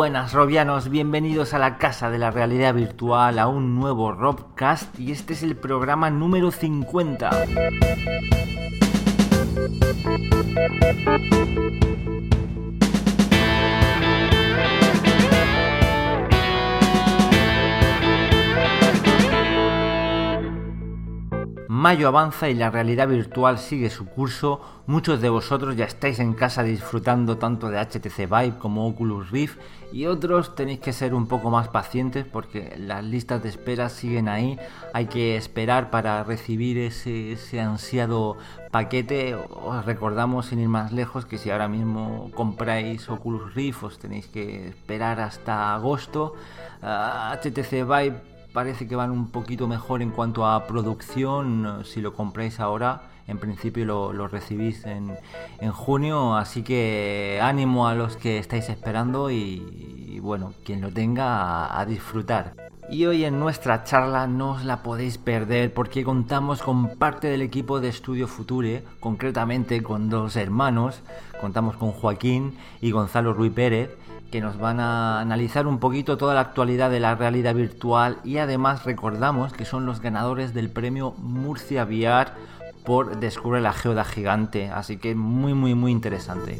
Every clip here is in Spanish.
Buenas robianos, bienvenidos a la casa de la realidad virtual, a un nuevo Robcast y este es el programa número 50. Mayo avanza y la realidad virtual sigue su curso. Muchos de vosotros ya estáis en casa disfrutando tanto de HTC Vive como Oculus Rift y otros tenéis que ser un poco más pacientes porque las listas de espera siguen ahí. Hay que esperar para recibir ese, ansiado paquete. Os recordamos sin ir más lejos que si ahora mismo compráis Oculus Rift os tenéis que esperar hasta agosto. HTC ah, Vive parece que van un poquito mejor en cuanto a producción. Si lo compráis ahora, en principio lo, recibís en, junio. Así que ánimo a los que estáis esperando y, bueno, quien lo tenga a, disfrutar. Y hoy en nuestra charla no os la podéis perder porque contamos con parte del equipo de Estudio Future, concretamente con dos hermanos. Contamos con Joaquín y Gonzalo Ruiz Pérez que nos van a analizar un poquito toda la actualidad de la realidad virtual y además recordamos que son los ganadores del premio Murcia VR por Descubre la Geoda Gigante, así que muy muy muy interesante.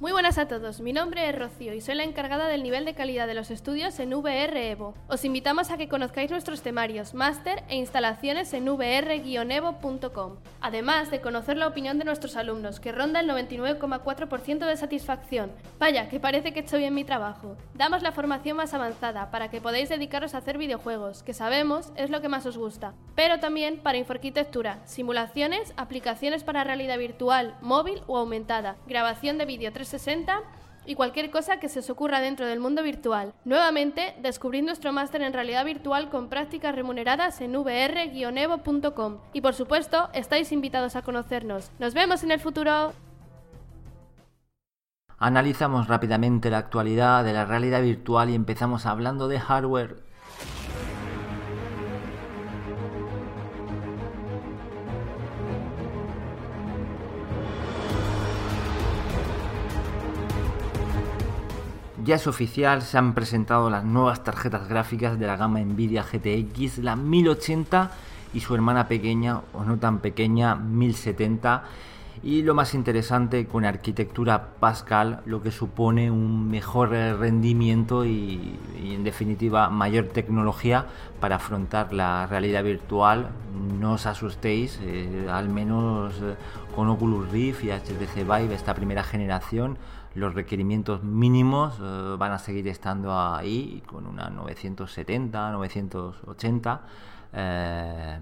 Muy buenas a todos, mi nombre es Rocío y soy la encargada del nivel de calidad de los estudios en VR Evo. Os invitamos a que conozcáis nuestros temarios, máster e instalaciones en vr-evo.com, además de conocer la opinión de nuestros alumnos, que ronda el 99,4% de satisfacción. Vaya, que parece que hecho bien mi trabajo. Damos la formación más avanzada para que podáis dedicaros a hacer videojuegos, que sabemos es lo que más os gusta, pero también para infoarquitectura, simulaciones, aplicaciones para realidad virtual, móvil o aumentada, grabación de vídeo 3 60 y cualquier cosa que se os ocurra dentro del mundo virtual. Nuevamente, descubrid nuestro máster en realidad virtual con prácticas remuneradas en vr-evo.com. Y por supuesto, estáis invitados a conocernos. Nos vemos en el futuro. Analizamos rápidamente la actualidad de la realidad virtual y empezamos hablando de hardware Ya es oficial, se han presentado las nuevas tarjetas gráficas de la gama Nvidia GTX, la 1080 y su hermana pequeña, o no tan pequeña, 1070. Y lo más interesante, con arquitectura Pascal, lo que supone un mejor rendimiento y, en definitiva mayor tecnología para afrontar la realidad virtual. No os asustéis, eh, al menos eh, con Oculus Rift y HTC Vive, esta primera generación, los requerimientos mínimos eh, van a seguir estando ahí con una 970, 980. Eh,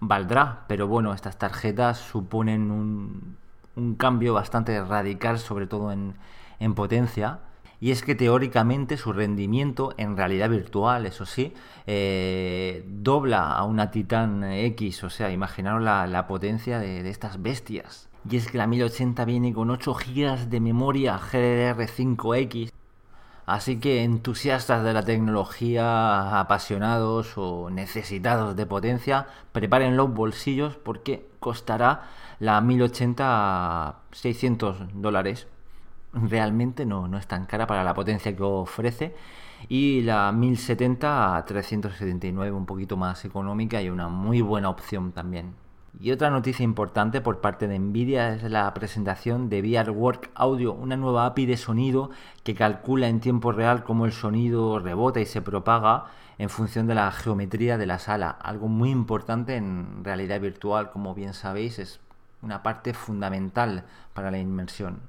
valdrá, pero bueno, estas tarjetas suponen un, un cambio bastante radical, sobre todo en, en, potencia. Y es que teóricamente su rendimiento en realidad virtual, eso sí, eh, dobla a una Titan X. O sea, imaginaros la, la potencia de, de estas bestias. Y es que la 1080 viene con 8 GB de memoria GDDR5X. Así que entusiastas de la tecnología, apasionados o necesitados de potencia, preparen los bolsillos porque costará la 1080 600 dólares. Realmente no, no es tan cara para la potencia que ofrece. Y la 1070 a 379, un poquito más económica y una muy buena opción también. Y otra noticia importante por parte de Nvidia es la presentación de VR Work Audio, una nueva API de sonido que calcula en tiempo real cómo el sonido rebota y se propaga en función de la geometría de la sala. Algo muy importante en realidad virtual, como bien sabéis, es una parte fundamental para la inmersión.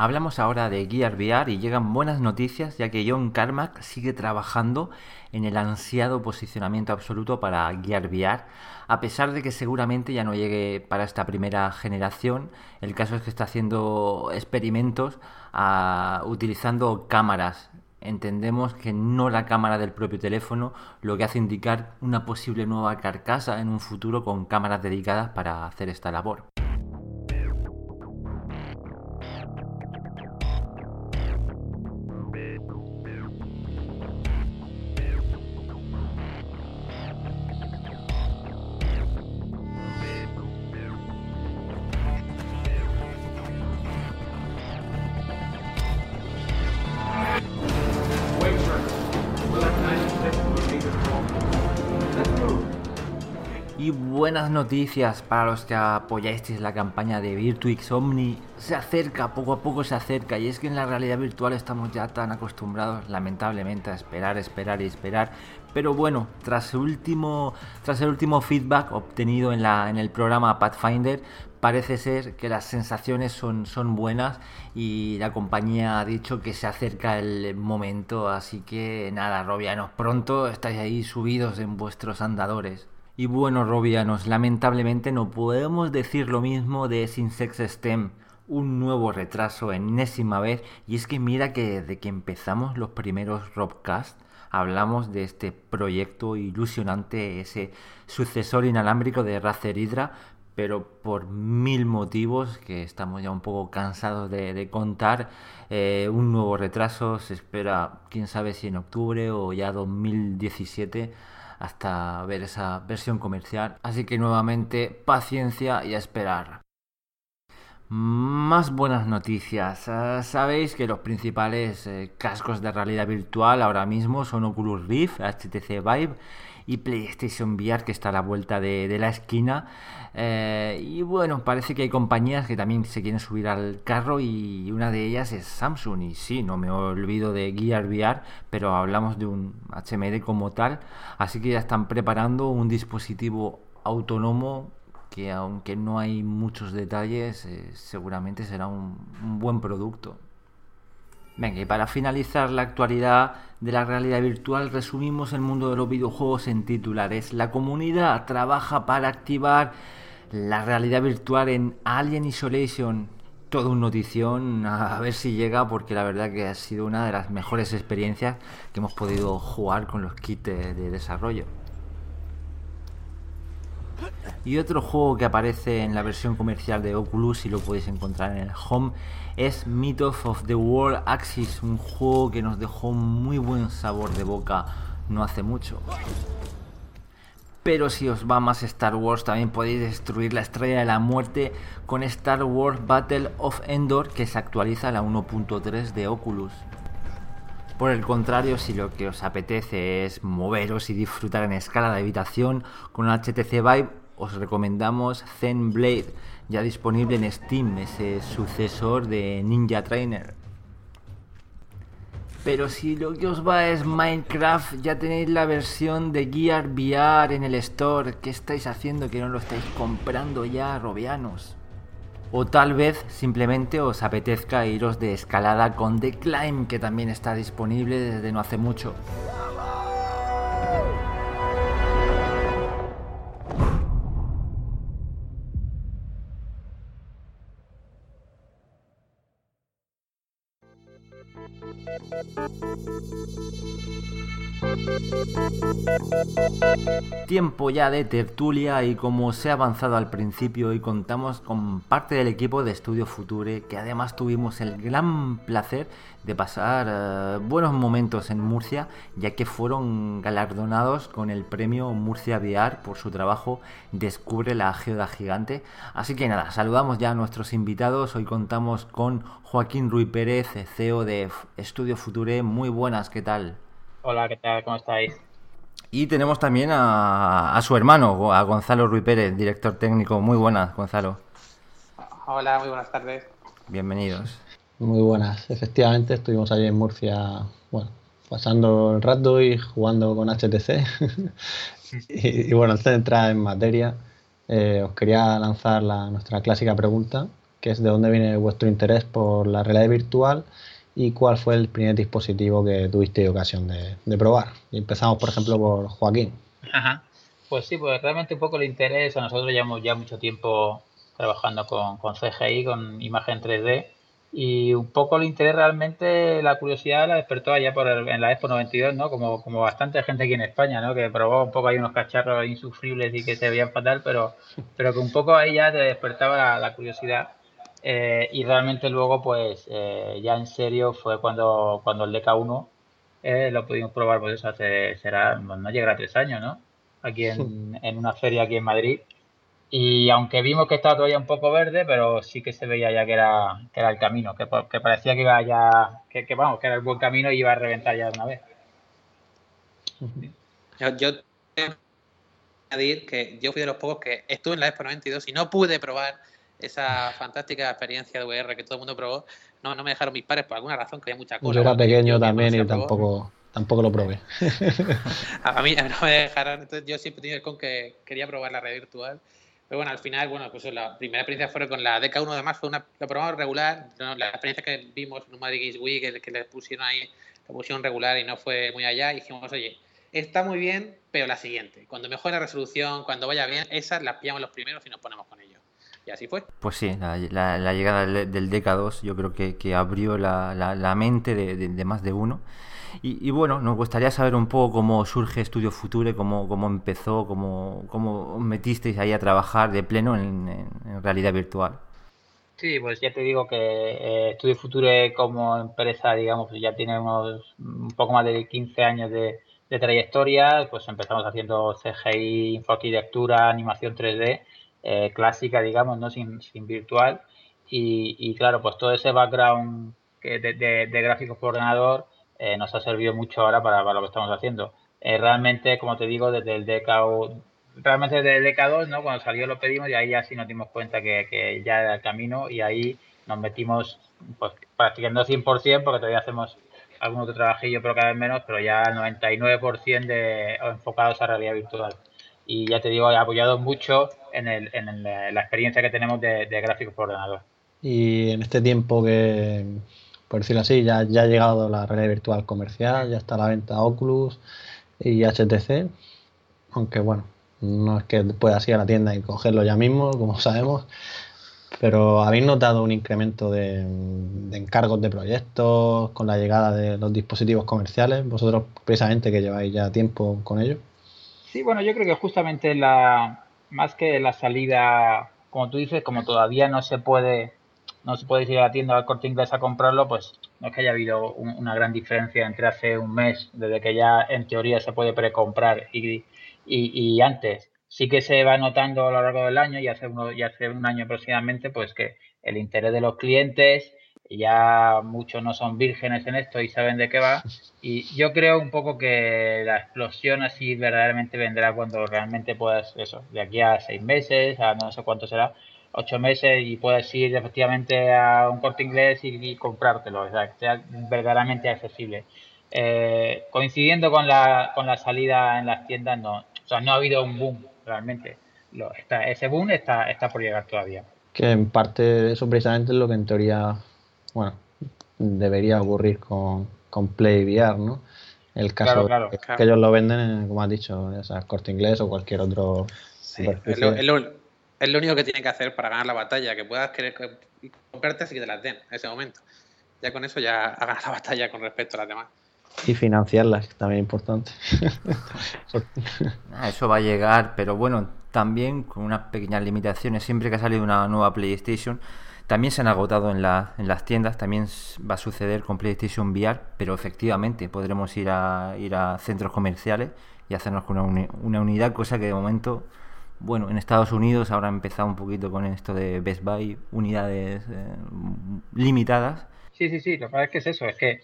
Hablamos ahora de Gear VR y llegan buenas noticias ya que John Carmack sigue trabajando en el ansiado posicionamiento absoluto para Gear VR, a pesar de que seguramente ya no llegue para esta primera generación. El caso es que está haciendo experimentos ah, utilizando cámaras. Entendemos que no la cámara del propio teléfono, lo que hace indicar una posible nueva carcasa en un futuro con cámaras dedicadas para hacer esta labor. Noticias para los que apoyasteis la campaña de Virtuix Omni. Se acerca, poco a poco se acerca. Y es que en la realidad virtual estamos ya tan acostumbrados, lamentablemente, a esperar, esperar y esperar. Pero bueno, tras el último, tras el último feedback obtenido en, la, en el programa Pathfinder, parece ser que las sensaciones son, son buenas y la compañía ha dicho que se acerca el momento. Así que nada, Robianos, pronto estáis ahí subidos en vuestros andadores. Y bueno, Robianos, lamentablemente no podemos decir lo mismo de Sinsex STEM. Un nuevo retraso enésima vez. Y es que mira que desde que empezamos los primeros Robcast hablamos de este proyecto ilusionante, ese sucesor inalámbrico de Razer Hydra, pero por mil motivos que estamos ya un poco cansados de, contar, eh, un nuevo retraso se espera, quién sabe si en octubre o ya 2017 hasta ver esa versión comercial. Así que nuevamente paciencia y a esperar. Más buenas noticias. Ah, sabéis que los principales eh, cascos de realidad virtual ahora mismo son Oculus Rift, HTC Vive y PlayStation VR que está a la vuelta de, la esquina. Eh, y bueno, parece que hay compañías que también se quieren subir al carro y una de ellas es Samsung. Y sí, no me olvido de Gear VR, pero hablamos de un HMD como tal. Así que ya están preparando un dispositivo autónomo que aunque no hay muchos detalles, eh, seguramente será un buen producto. Venga, y para finalizar la actualidad de la realidad virtual, resumimos el mundo de los videojuegos en titulares. La comunidad trabaja para activar la realidad virtual en Alien Isolation. Todo un notición, a ver si llega, porque la verdad que ha sido una de las mejores experiencias que hemos podido jugar con los kits de desarrollo. Y otro juego que aparece en la versión comercial de Oculus y lo podéis encontrar en el Home es Myth of the World Axis, un juego que nos dejó muy buen sabor de boca no hace mucho. Pero si os va más Star Wars, también podéis destruir la estrella de la muerte con Star Wars Battle of Endor, que se actualiza a la 1.3 de Oculus. Por el contrario, si lo que os apetece es moveros y disfrutar en escala de habitación con el HTC Vive, os recomendamos Zen Blade, ya disponible en Steam, ese sucesor de Ninja Trainer. Pero si lo que os va es Minecraft, ya tenéis la versión de Gear VR en el store. ¿Qué estáis haciendo que no lo estáis comprando ya, robianos? O tal vez simplemente os apetezca iros de escalada con The Climb, que también está disponible desde no hace mucho. Thank you. Tiempo ya de tertulia y como se ha avanzado al principio y contamos con parte del equipo de Estudio Future que además tuvimos el gran placer de pasar eh, buenos momentos en Murcia ya que fueron galardonados con el premio Murcia VR por su trabajo Descubre la Geoda Gigante. Así que nada, saludamos ya a nuestros invitados. Hoy contamos con Joaquín Ruiz Pérez, CEO de Estudio Future. Muy buenas, ¿qué tal? Hola, ¿qué tal? ¿Cómo estáis? Y tenemos también a, su hermano, a Gonzalo Ruiz Pérez, director técnico. Muy buenas, Gonzalo. Hola, muy buenas tardes. Bienvenidos. Muy buenas. Efectivamente, estuvimos allí en Murcia, bueno, pasando el rato y jugando con HTC. y, bueno, antes de entrar en materia, eh, os quería lanzar la, nuestra clásica pregunta, que es de dónde viene vuestro interés por la realidad virtual y cuál fue el primer dispositivo que tuviste ocasión de, probar. Empezamos, por ejemplo, por Joaquín. Ajá. Pues sí, pues realmente un poco el interés, a nosotros llevamos ya mucho tiempo trabajando con, con CGI, con imagen 3D, y un poco el interés realmente, la curiosidad la despertó allá por en la Expo 92, ¿no? Como, como bastante gente aquí en España, ¿no? Que probó un poco ahí unos cacharros insufribles y que se veían fatal, pero, pero que un poco ahí ya te despertaba la la eh, y realmente luego, pues, eh, ya en serio fue cuando, cuando el DK1 eh, lo pudimos probar, pues eso hace, será, no llegará a tres años, ¿no? Aquí en, en una feria aquí en Madrid. Y aunque vimos que estaba todavía un poco verde, pero sí que se veía ya que era, que era el camino, que, que parecía que iba ya, que, que, vamos, que era el buen camino y iba a reventar ya de una vez. Yo, añadir que yo fui de los pocos que estuve en la Expo 92 y no pude probar esa fantástica experiencia de VR que todo el mundo probó. No, no me dejaron mis padres por alguna razón, que había mucha cosa. Yo era pequeño también y tampoco, tampoco lo probé. a, mí no me dejaron, entonces yo siempre tenía el con que quería probar la red virtual. Pero bueno, al final, bueno, pues la primera experiencia fue con la DK1, además fue una, la probamos regular. La experiencia que vimos en un Madrid Games Week, que, que le pusieron ahí, la pusieron regular y no fue muy allá. Y dijimos, oye, está muy bien, pero la siguiente. Cuando mejore la resolución, cuando vaya bien, esas las pillamos los primeros y nos ponemos con ellos. Y así fue. Pues sí, la, llegada del, DK2 yo creo que, abrió la, mente de, más de uno. Y, bueno, nos gustaría saber un poco cómo surge Estudio Future, cómo, cómo empezó, cómo, cómo metisteis ahí a trabajar de pleno en, realidad virtual. Sí, pues ya te digo que eh, Estudio Future como empresa, digamos, ya tiene unos un poco más de 15 años de, de trayectoria, pues empezamos haciendo CGI, infoarquitectura, animación 3D eh, clásica, digamos, ¿no? Sin, sin virtual. Y, claro, pues todo ese background de, gráficos por ordenador eh, nos ha servido mucho ahora para, lo que estamos haciendo. Eh, realmente, como te digo, desde el DK, realmente desde el DK2, ¿no? Cuando salió lo pedimos y ahí ya sí nos dimos cuenta que, que ya era el camino y ahí nos metimos pues practicando 100% porque todavía hacemos algún otro trabajillo, pero cada vez menos, pero ya el 99% de enfocados a realidad virtual. Y ya te digo, he apoyado mucho en, el, en la experiencia que tenemos de, gráficos por ordenador. Y en este tiempo que, por decirlo así, ya, ya ha llegado la realidad virtual comercial, ya está la venta Oculus y HTC, aunque bueno, no es que puedas ir a la tienda y cogerlo ya mismo, como sabemos, pero ¿habéis notado un incremento de, encargos de proyectos con la llegada de los dispositivos comerciales? Vosotros precisamente que lleváis ya tiempo con ellos. Sí, bueno, yo creo que justamente la más que la salida, como tú dices, como todavía no se puede no se puede ir a la tienda al corte inglés a comprarlo, pues no es que haya habido una gran diferencia entre hace un mes, desde que ya en teoría se puede precomprar y, y, y antes. Sí que se va notando a lo largo del año y hace, uno, y hace un año aproximadamente, pues que el interés de los clientes, ya muchos no son vírgenes en esto y saben de qué va. Y yo creo un poco que la explosión así verdaderamente vendrá cuando realmente puedas, eso, de aquí a seis meses, a no sé cuánto será, ocho meses y puedes ir efectivamente a un corte inglés y, comprártelo, o sea, que sea verdaderamente accesible. Eh, coincidiendo con la, con la salida en las tiendas, no, o sea, no ha habido un boom realmente. Lo, está, ese boom está, está por llegar todavía. Que en parte eso precisamente es lo que en teoría, bueno, debería ocurrir con, con Play VR, ¿no? El caso que, ellos lo venden, como has dicho, ya corte inglés o cualquier otro. es, lo, único que tienen que hacer para ganar la batalla, que puedas querer comprarte así que te las den en ese momento. Ya con eso ya ha ganado la batalla con respecto a las demás. Y financiarlas, también importante. Ah, eso va a llegar, pero bueno, también con unas pequeñas limitaciones. Siempre que ha salido una nueva PlayStation, también se han agotado en, en las tiendas. También va a suceder con PlayStation VR, pero efectivamente podremos ir a, ir a centros comerciales y hacernos con una, unidad, cosa que de momento bueno, en Estados Unidos ahora ha empezado un poquito con esto de Best Buy, unidades eh, limitadas. Sí, sí, sí, lo que pasa es que es eso, es que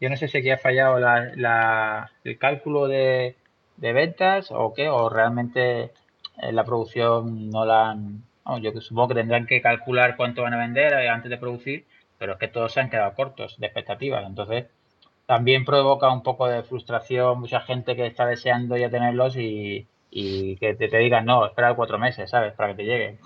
yo no sé si aquí ha fallado la, el cálculo de, ventas o qué, o realmente eh, la producción no la han... yo supongo que tendrán que calcular cuánto van a vender eh, antes de producir, pero es que todos se han quedado cortos de expectativas. Entonces, también provoca un poco de frustración, mucha gente que está deseando ya tenerlos y, que te, digan, no, espera cuatro meses, ¿sabes? Para que te llegue.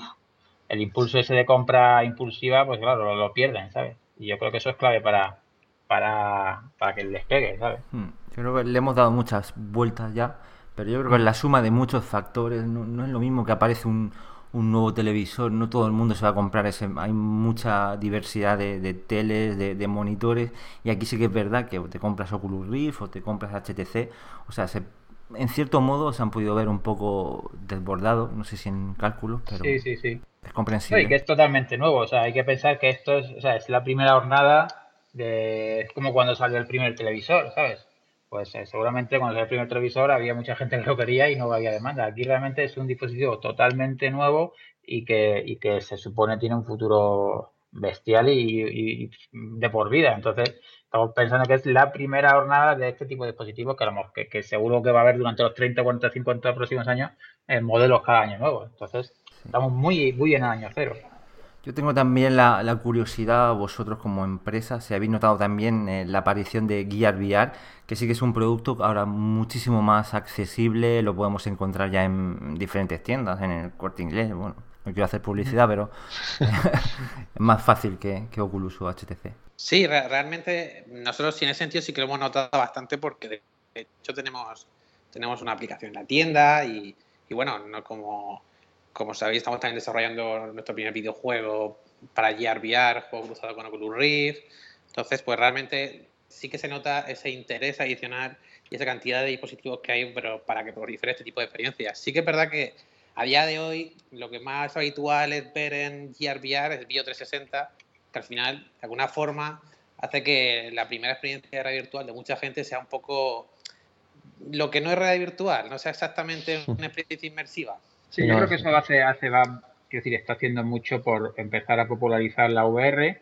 El impulso ese de compra impulsiva, pues claro, lo, lo pierden, ¿sabes? Y yo creo que eso es clave para, para, para que les pegue, ¿sabes? Hmm. Yo creo que le hemos dado muchas vueltas ya, pero yo creo que la suma de muchos factores, no, es lo mismo que aparece un, un, nuevo televisor, no todo el mundo se va a comprar ese, hay mucha diversidad de, de teles, de, monitores, y aquí sí que es verdad que te compras Oculus Rift o te compras HTC, o sea, en cierto modo se han podido ver un poco desbordados, no sé si en cálculos, pero sí, sí, sí. es comprensible. y que es totalmente nuevo, o sea, hay que pensar que esto es, o sea, es la primera jornada es como cuando salió el primer televisor, ¿sabes? Pues eh, seguramente cuando salió el primer televisor había mucha gente que lo quería y no había demanda. Aquí realmente es un dispositivo totalmente nuevo y que, que se supone tiene un futuro bestial y, de por vida. Entonces, estamos pensando que es la primera jornada de este tipo de dispositivos que, que, seguro que va a haber durante los 30, 40, 50 próximos años en modelos cada año nuevo. Entonces, estamos muy, muy en año cero. Yo tengo también la, curiosidad, vosotros como empresa, si habéis notado también eh, la aparición de Gear VR, que sí que es un producto ahora muchísimo más accesible, lo podemos encontrar ya en diferentes tiendas, en el corte inglés, bueno, no quiero hacer publicidad, pero es más fácil que, Oculus o HTC. Sí, realmente nosotros en ese sentido sí que lo hemos notado bastante porque de hecho tenemos, tenemos una aplicación en la tienda y, y bueno, no como como sabéis, estamos también desarrollando nuestro primer videojuego para Gear VR, juego cruzado con Oculus Rift. Entonces, pues realmente sí que se nota ese interés adicional y esa cantidad de dispositivos que hay pero para que prolifere este tipo de experiencias. Sí que es verdad que a día de hoy lo que más habitual es ver en Gear VR es Bio 360, que al final, de alguna forma, hace que la primera experiencia de realidad virtual de mucha gente sea un poco lo que no es realidad virtual, no sea exactamente una experiencia inmersiva, Sí, yo creo que eso hace, hace va, quiero decir, está haciendo mucho por empezar a popularizar la VR.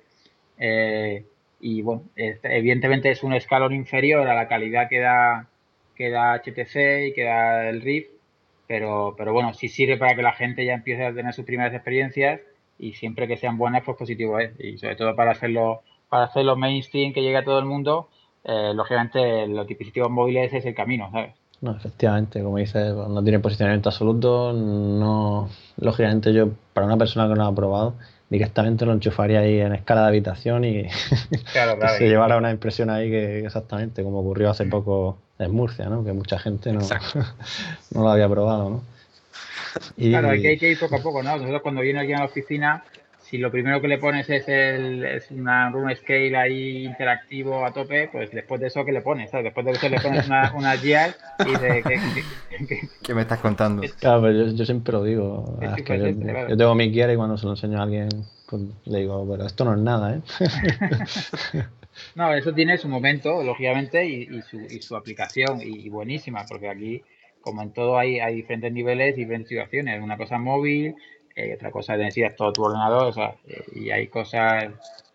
Eh, y bueno, evidentemente es un escalón inferior a la calidad que da, que da HTC y que da el Rift, pero, pero bueno, sí sirve para que la gente ya empiece a tener sus primeras experiencias y siempre que sean buenas, pues positivo es. Y sobre todo para hacerlo, para hacerlo mainstream, que llegue a todo el mundo, eh, lógicamente los dispositivos móviles es el camino, ¿sabes? No, efectivamente, como dices, no tiene posicionamiento absoluto. No, lógicamente, yo, para una persona que no lo ha probado, directamente lo enchufaría ahí en escala de habitación y se llevara una impresión ahí que exactamente como ocurrió hace poco en Murcia, ¿no? que mucha gente no, no lo había probado. ¿no? Claro, hay que, hay que ir poco a poco. ¿no? Nosotros cuando viene alguien a la oficina si lo primero que le pones es, el, es una room scale ahí interactivo a tope, pues después de eso, ¿qué le pones? Después de eso le pones una, una y de... ¿Qué me estás contando? Claro, yo, yo, siempre lo digo. yo, tengo mi Gear y cuando se lo enseño a alguien, pues, le digo, pero esto no es nada, ¿eh? no, eso tiene su momento, lógicamente, y, y, su, y su aplicación, y, buenísima, porque aquí como en todo hay, hay diferentes niveles y diferentes situaciones. Una cosa móvil, otra cosa de necesitas todo tu ordenador, y hay cosas,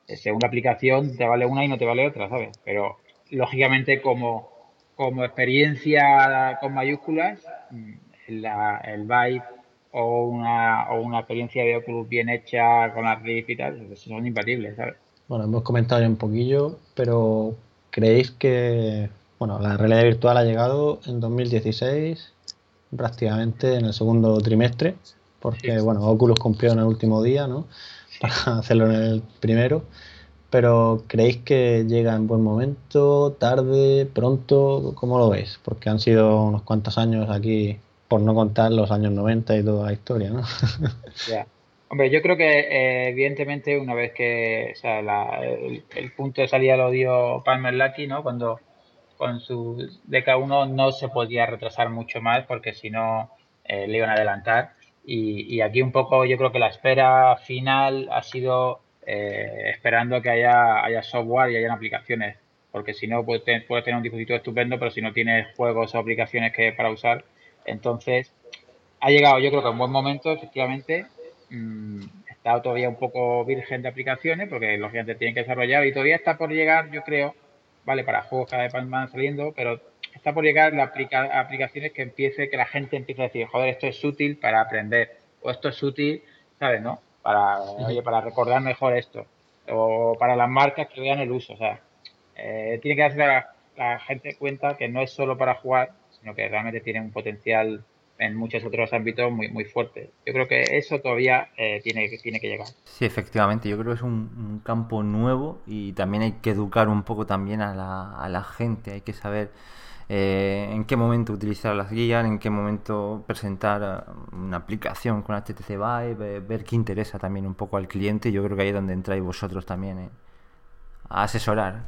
según la aplicación, te vale una y no te vale otra, ¿sabes? Pero lógicamente como, como experiencia con mayúsculas, mm, el Vive o una, o una experiencia de Oculus bien hecha con las RIF y tal, pues son imbatibles, ¿sabes? Bueno, hemos comentado ya un poquillo, pero ¿creéis que bueno, la realidad virtual ha llegado en 2016, prácticamente en el segundo trimestre? Porque bueno, Oculus cumplió en el último día, ¿no? Para hacerlo en el primero. Pero ¿creéis que llega en buen momento, tarde, pronto? ¿Cómo lo veis? Porque han sido unos cuantos años aquí, por no contar los años 90 y toda la historia, ¿no? Hombre, yo creo que eh, evidentemente una vez que o sea, el, punto de salida lo dio Palmer Lucky, ¿no? Cuando con su DK1 no se podía retrasar mucho más porque si no eh, le iban a adelantar. Y, aquí un poco yo creo que la espera final ha sido eh, esperando que haya, haya software y haya aplicaciones, porque si no puedes, tener un dispositivo estupendo, pero si no tienes juegos o aplicaciones que para usar, entonces ha llegado yo creo que en buen momento, efectivamente, mm, está todavía un poco virgen de aplicaciones, porque los clientes tienen que desarrollar y todavía está por llegar, yo creo, vale, para juegos cada vez van saliendo, pero está por llegar la aplicaciones que empiece, que la gente empiece a decir, joder, esto es útil para aprender, o esto es útil, ¿sabes? ¿No? Para, oye, para recordar mejor esto, o para las marcas que vean el uso, o sea, eh, tiene que hacer la, la gente cuenta que no es solo para jugar, sino que realmente tiene un potencial en muchos otros ámbitos muy, muy fuerte. Yo creo que eso todavía eh, tiene, tiene que llegar. Sí, efectivamente, yo creo que es un, campo nuevo y también hay que educar un poco también a la, a la gente, hay que saber eh, en qué momento utilizar las guías, en qué momento presentar eh, una aplicación con HTC Vive, ver qué interesa también un poco al cliente. Yo creo que ahí es donde entráis vosotros también a asesorar.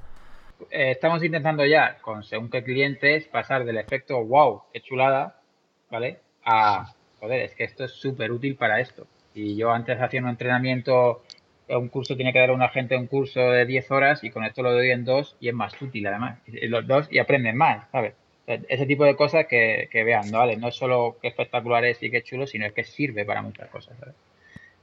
estamos intentando ya, con según qué clientes, pasar del efecto wow, qué chulada, ¿vale? A, joder, es que esto es súper útil para esto. Y yo antes hacía un entrenamiento, un curso tiene que dar a una gente un curso de 10 horas y con esto lo doy en dos y es más útil además. Los dos y aprenden más, ¿sabes? Ese tipo de cosas que, vean, ¿no? ¿vale? No es solo que espectacular es y que chulo, sino es que sirve para muchas cosas, ¿sabes?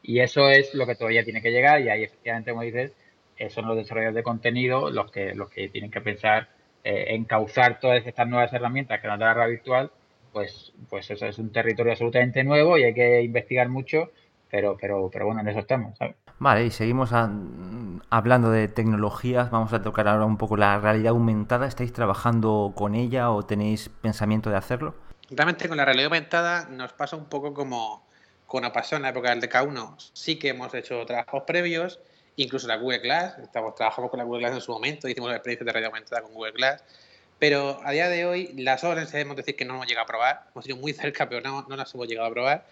Y eso es lo que todavía tiene que llegar y ahí efectivamente, como dices, eh, son los desarrolladores de contenido los que, los que tienen que pensar eh, en causar todas estas nuevas herramientas que nos da la realidad virtual, pues, pues eso es un territorio absolutamente nuevo y hay que investigar mucho, pero, pero, pero bueno, en eso estamos, ¿sabes? Vale, y seguimos hablando de tecnologías. Vamos a tocar ahora un poco la realidad aumentada. ¿Estáis trabajando con ella o tenéis pensamiento de hacerlo? Realmente con la realidad aumentada nos pasa un poco como, como pasó en la época del DK1. Sí que hemos hecho trabajos previos, incluso la Google Glass. Estamos, trabajamos con la Google Glass en su momento, hicimos la experiencia de realidad aumentada con Google Glass. Pero a día de hoy las horas debemos decir que no hemos llegado a probar. Hemos ido muy cerca, pero no, no las hemos llegado a probar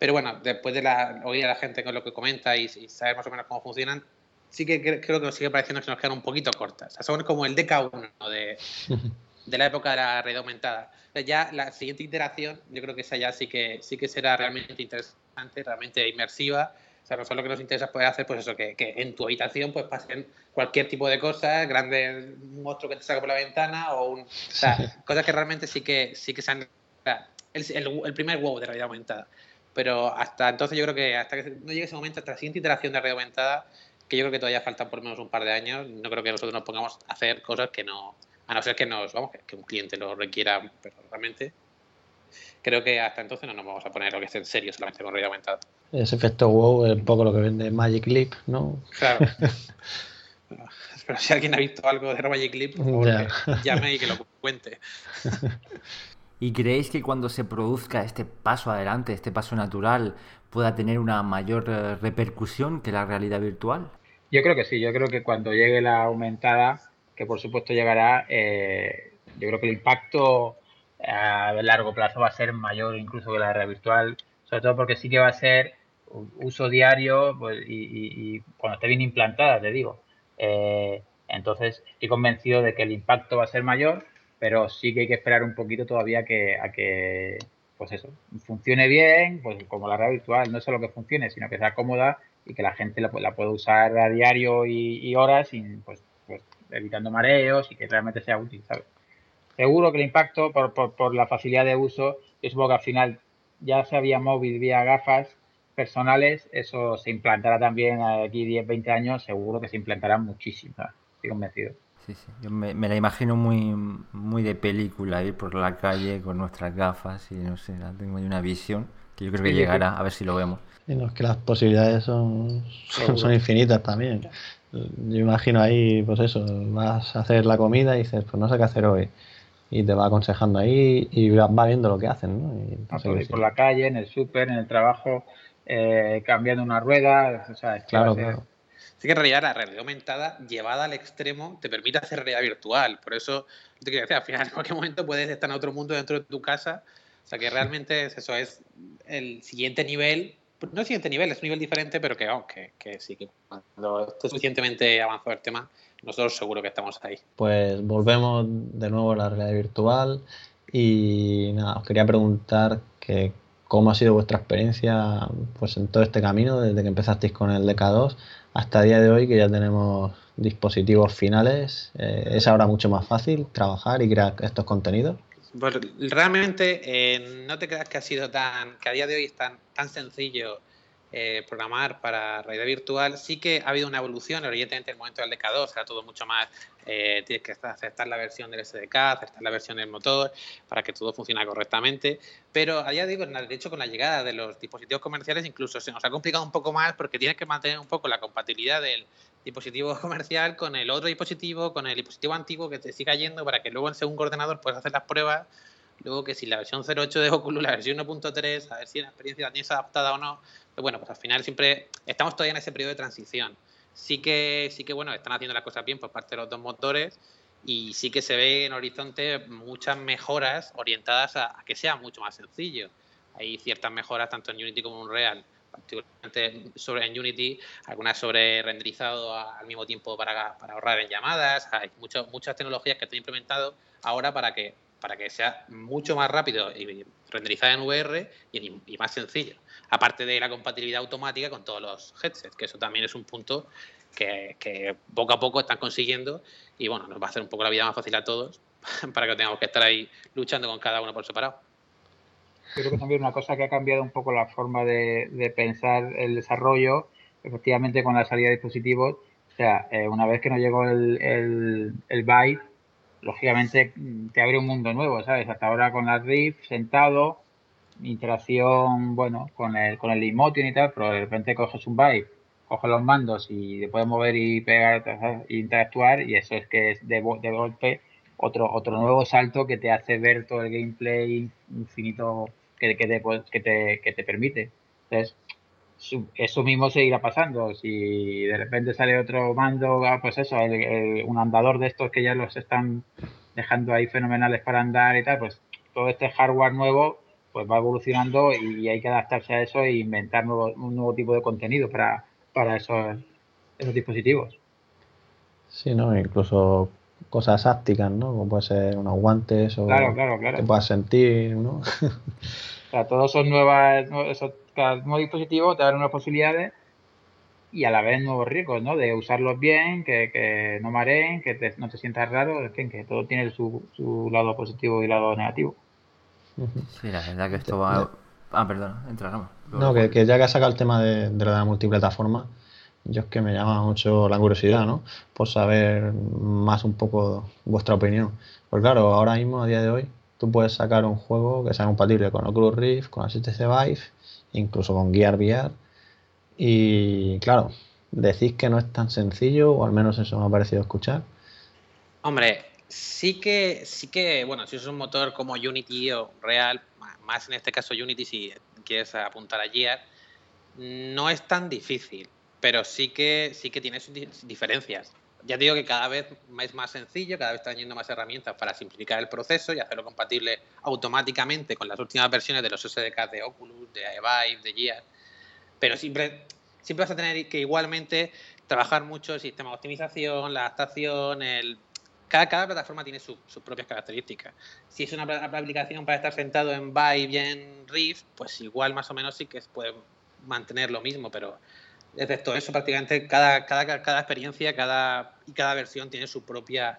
pero bueno, después de la, oír a la gente con lo que comenta y, saber más o menos cómo funcionan, sí que creo que nos sigue pareciendo que se nos quedan un poquito cortas. O sea, son como el DK1 de, de la época de la red aumentada. ya la siguiente iteración, yo creo que esa ya sí que, sí que será realmente interesante, realmente inmersiva. O sea, nosotros lo que nos interesa poder hacer, pues eso, que, que en tu habitación pues pasen cualquier tipo de cosas, grandes monstruo que te saca por la ventana o un, o sea, cosas que realmente sí que sí que sean el, el, el primer huevo de realidad aumentada. Pero hasta entonces yo creo que hasta que no llegue ese momento, hasta la siguiente iteración de red aumentada, que yo creo que todavía faltan por lo menos un par de años, no creo que nosotros nos pongamos a hacer cosas que no, a no ser que nos, vamos, que un cliente lo requiera, pero realmente creo que hasta entonces no nos vamos a poner lo que es en serio solamente con realidad aumentada. Ese efecto wow es un poco lo que vende Magic Leap, ¿no? Claro. pero si alguien ha visto algo de Magic Leap, por favor, llame y que lo cuente. ¿Y creéis que cuando se produzca este paso adelante, este paso natural, pueda tener una mayor eh, repercusión que la realidad virtual? Yo creo que sí, yo creo que cuando llegue la aumentada, que por supuesto llegará, eh, yo creo que el impacto a largo plazo va a ser mayor incluso que la realidad virtual, sobre todo porque sí que va a ser uso diario pues, y, cuando esté bien implantada, te digo. Eh, entonces, estoy convencido de que el impacto va a ser mayor pero sí que hay que esperar un poquito todavía que, a que, pues eso, funcione bien, pues como la red virtual, no solo que funcione, sino que sea cómoda y que la gente la, pueda usar a diario y, horas, sin, pues, pues, evitando mareos y que realmente sea útil, ¿sabes? Seguro que el impacto por, por, por la facilidad de uso, es supongo que al final ya sea vía móvil, vía gafas personales, eso se implantará también aquí 10, 20 años, seguro que se implantará muchísimo, estoy convencido. Sí, sí. Yo me, la imagino muy, muy de película, ir por la calle con nuestras gafas y no sé, tengo ahí una visión que yo creo que llegará, a ver si lo vemos. Y no, es que las posibilidades son, son, infinitas también. Yo imagino ahí, pues eso, vas a hacer la comida y dices, pues no sé qué hacer hoy. Y te va aconsejando ahí y va viendo lo que hacen, ¿no? Y por la calle, en el súper, en el trabajo, eh, cambiando una rueda, o sea, claro, claro. Así que en realidad la realidad aumentada llevada al extremo te permite hacer realidad virtual. Por eso te quiero decir, al final en cualquier momento puedes estar en otro mundo dentro de tu casa. O sea que realmente es eso, es el siguiente nivel. No el siguiente nivel, es un nivel diferente, pero que, oh, que, que sí, que cuando esté suficientemente avanzado el tema, nosotros seguro que estamos ahí. Pues volvemos de nuevo a la realidad virtual y nada, os quería preguntar que cómo ha sido vuestra experiencia pues en todo este camino desde que empezasteis con el DK2 hasta el día de hoy que ya tenemos dispositivos finales, eh, ¿es ahora mucho más fácil trabajar y crear estos contenidos? Pues realmente eh, no te creas que ha sido tan, que a día de hoy es tan, tan sencillo eh, programar para realidad virtual, sí que ha habido una evolución, evidentemente en el momento del DK2 era todo mucho más, eh, tienes que aceptar la versión del SDK, aceptar la versión del motor para que todo funcione correctamente, pero a día de hoy, de hecho con la llegada de los dispositivos comerciales incluso se nos ha complicado un poco más porque tienes que mantener un poco la compatibilidad del dispositivo comercial con el otro dispositivo, con el dispositivo antiguo que te siga yendo para que luego en segundo ordenador puedas hacer las pruebas. Luego que si la versión 08 de Oculus, la versión 1.3, a ver si la experiencia la tienes adaptada o no bueno, pues al final siempre estamos todavía en ese periodo de transición. Sí que, sí que bueno, están haciendo las cosas bien por parte de los dos motores y sí que se ve en Horizonte muchas mejoras orientadas a, que sea mucho más sencillo. Hay ciertas mejoras tanto en Unity como en Unreal, particularmente sobre en Unity, algunas sobre renderizado al mismo tiempo para, ahorrar en llamadas. Hay muchas muchas tecnologías que están implementado ahora para que para que sea mucho más rápido y renderizada en VR y, más sencillo. Aparte de la compatibilidad automática con todos los headsets, que eso también es un punto que, poco a poco están consiguiendo y bueno, nos va a hacer un poco la vida más fácil a todos para que tengamos que estar ahí luchando con cada uno por separado. creo que también una cosa que ha cambiado un poco la forma de, pensar el desarrollo, efectivamente con la salida de dispositivos, o sea, eh, una vez que nos llegó el, el, el Byte, lógicamente te abre un mundo nuevo, ¿sabes? Hasta ahora con la Rift, sentado, interacción, bueno, con el, con el emotion y tal, pero de repente coges un Byte, coges los mandos y te puedes mover y pegar e interactuar y eso es que es de, de golpe otro, otro nuevo salto que te hace ver todo el gameplay infinito que, que, te, que, te, que te permite. Entonces, eso mismo seguirá pasando. Si de repente sale otro mando, ah, pues eso, un andador de estos que ya los están dejando ahí fenomenales para andar y tal, pues todo este hardware nuevo pues va evolucionando y hay que adaptarse a eso e inventar nuevo, un nuevo tipo de contenido para, para esos, esos dispositivos. Sí, ¿no? Incluso cosas ápticas, ¿no? Como puede ser unos guantes o claro, claro, claro. que puedas sentir, ¿no? o sea, todos son nuevas, cada nuevo dispositivo te da nuevas posibilidades y a la vez nuevos riesgos, ¿no? De usarlos bien, que, que no mareen, que no te sientas raro, en fin, que todo tiene su, su lado positivo y lado negativo. Sí, la verdad que esto va... Ah, perdón, entra, No, que, que, ya que has sacado el tema de, de la multiplataforma, yo es que me llama mucho la curiosidad, ¿no? Por saber más un poco vuestra opinión. Pues claro, ahora mismo, a día de hoy, tú puedes sacar un juego que sea compatible con Oculus Rift, con HTC Vive, incluso con Gear VR. Y claro, decís que no es tan sencillo, o al menos eso me ha parecido escuchar. Hombre, sí que, sí que, bueno, si es un motor como Unity o Real, más en este caso Unity, si quieres apuntar a Gear, no es tan difícil pero sí que, sí que tiene sus diferencias. Ya digo que cada vez es más sencillo, cada vez están yendo más herramientas para simplificar el proceso y hacerlo compatible automáticamente con las últimas versiones de los SDK de Oculus, de Vive, de Gear. Pero siempre, siempre vas a tener que igualmente trabajar mucho el sistema de optimización, la adaptación, el... Cada, cada plataforma tiene sus propias características. Si es una aplicación para estar sentado en Vive y en Rift, pues igual más o menos sí que puede mantener lo mismo, pero excepto eso, prácticamente cada, cada, cada experiencia cada, y cada versión tiene su propia